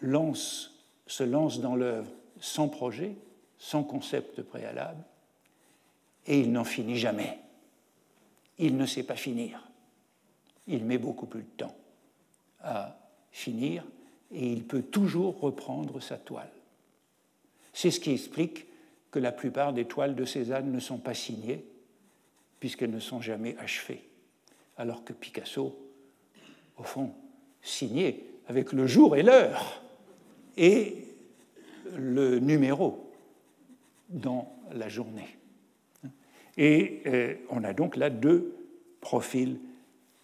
Speaker 2: se lance dans l'œuvre sans projet, sans concept préalable, et il n'en finit jamais. Il ne sait pas finir. Il met beaucoup plus de temps à finir et il peut toujours reprendre sa toile. C'est ce qui explique que la plupart des toiles de Cézanne ne sont pas signées, puisqu'elles ne sont jamais achevées, alors que Picasso, au fond, signait avec le jour et l'heure et le numéro dans la journée. Et euh, on a donc là deux profils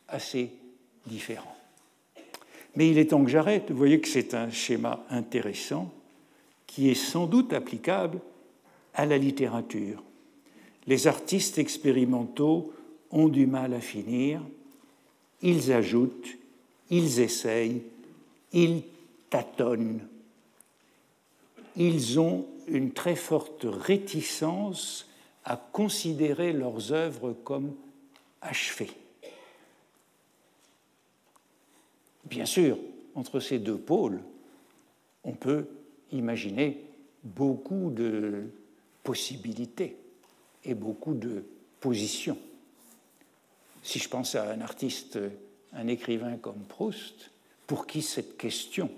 Speaker 2: assez différents. Mais il est temps que j'arrête. Vous voyez que c'est un schéma intéressant qui est sans doute applicable à la littérature. Les artistes expérimentaux ont du mal à finir, ils ajoutent, ils essayent, ils tâtonnent. Ils ont une très forte réticence à considérer leurs œuvres comme achevées. Bien sûr, entre ces deux pôles, on peut imaginer beaucoup de possibilités et beaucoup de positions. Si je pense à un artiste, un écrivain comme Proust, pour qui cette question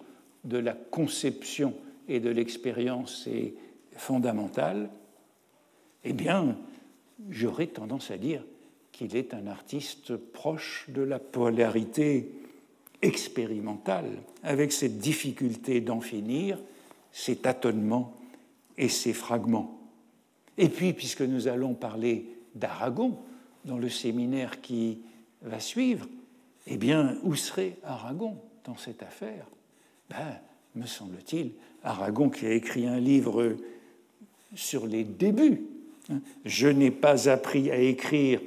Speaker 2: de la conception et de l'expérience est fondamentale, eh bien, j'aurais tendance à dire qu'il est un artiste proche de la polarité expérimentale, avec cette difficulté d'en finir, ces tâtonnements et ces fragments. Et puis, puisque nous allons parler d'Aragon dans le séminaire qui va suivre, eh bien, où serait Aragon dans cette affaire? Ben, Me semble-t-il, Aragon qui a écrit un livre sur les débuts. Je n'ai pas appris à écrire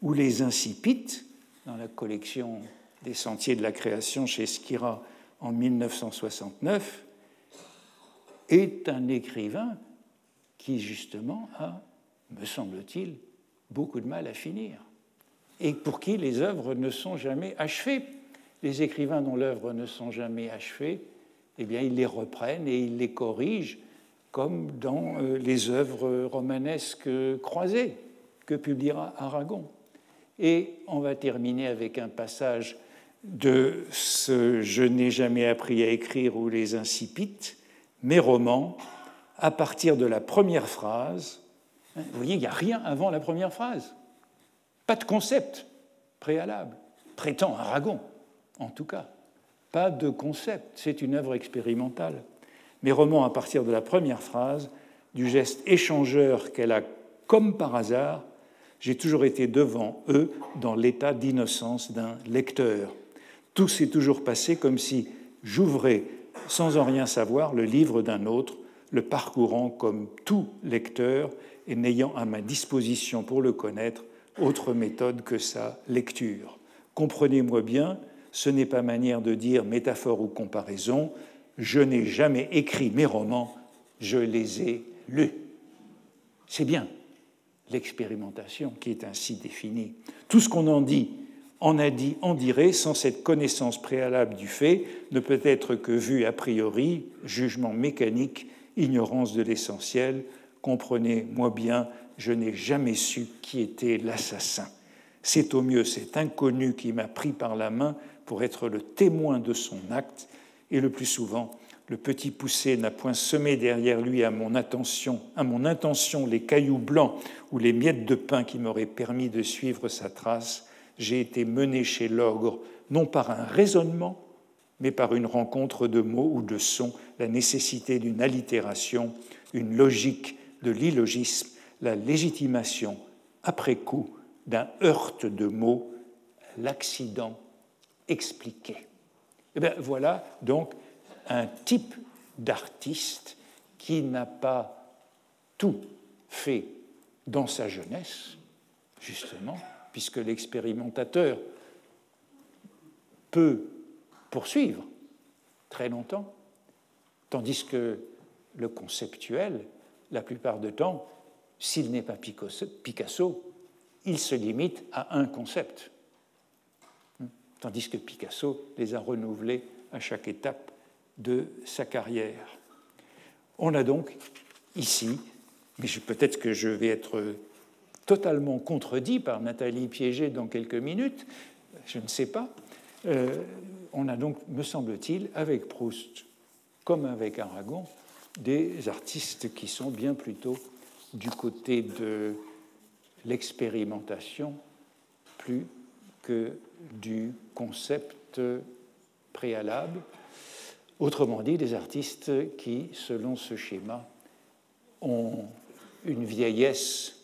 Speaker 2: ou les incipites dans la collection des Sentiers de la création chez Skira en 1969, est un écrivain qui, justement, a, me semble-t-il, beaucoup de mal à finir, et pour qui les œuvres ne sont jamais achevées. Les écrivains dont l'œuvre ne sont jamais achevées, eh bien, ils les reprennent et ils les corrigent, comme dans euh, les œuvres romanesques croisées que publiera Aragon. Et on va terminer avec un passage de ce Je n'ai jamais appris à écrire ou les incipites, mes romans, à partir de la première phrase. Vous voyez, il n'y a rien avant la première phrase. Pas de concept préalable. Prétend Aragon, en tout cas. Pas de concept. C'est une œuvre expérimentale. Mes romans, à partir de la première phrase, du geste échangeur qu'elle a comme par hasard, j'ai toujours été devant eux dans l'état d'innocence d'un lecteur tout s'est toujours passé comme si j'ouvrais, sans en rien savoir, le livre d'un autre, le parcourant comme tout lecteur et n'ayant à ma disposition pour le connaître autre méthode que sa lecture. Comprenez-moi bien, ce n'est pas manière de dire métaphore ou comparaison, je n'ai jamais écrit mes romans, je les ai lus. C'est bien l'expérimentation qui est ainsi définie. Tout ce qu'on en dit on a dit, on dirait, sans cette connaissance préalable du fait, ne peut être que vu a priori, jugement mécanique, ignorance de l'essentiel. Comprenez-moi bien, je n'ai jamais su qui était l'assassin. C'est au mieux cet inconnu qui m'a pris par la main pour être le témoin de son acte, et le plus souvent, le petit poussé n'a point semé derrière lui à mon attention, à mon intention les cailloux blancs ou les miettes de pain qui m'auraient permis de suivre sa trace j'ai été mené chez l'ogre, non par un raisonnement, mais par une rencontre de mots ou de sons, la nécessité d'une allitération, une logique de l'illogisme, la légitimation, après coup, d'un heurte de mots, l'accident expliqué. Et eh bien, voilà donc un type d'artiste qui n'a pas tout fait dans sa jeunesse, justement, puisque l'expérimentateur peut poursuivre très longtemps, tandis que le conceptuel, la plupart du temps, s'il n'est pas Picasso, il se limite à un concept, tandis que Picasso les a renouvelés à chaque étape de sa carrière. On a donc ici, mais peut-être que je vais être totalement contredit par Nathalie Piégé dans quelques minutes, je ne sais pas, euh, on a donc, me semble-t-il, avec Proust comme avec Aragon, des artistes qui sont bien plutôt du côté de l'expérimentation plus que du concept préalable. Autrement dit, des artistes qui, selon ce schéma, ont une vieillesse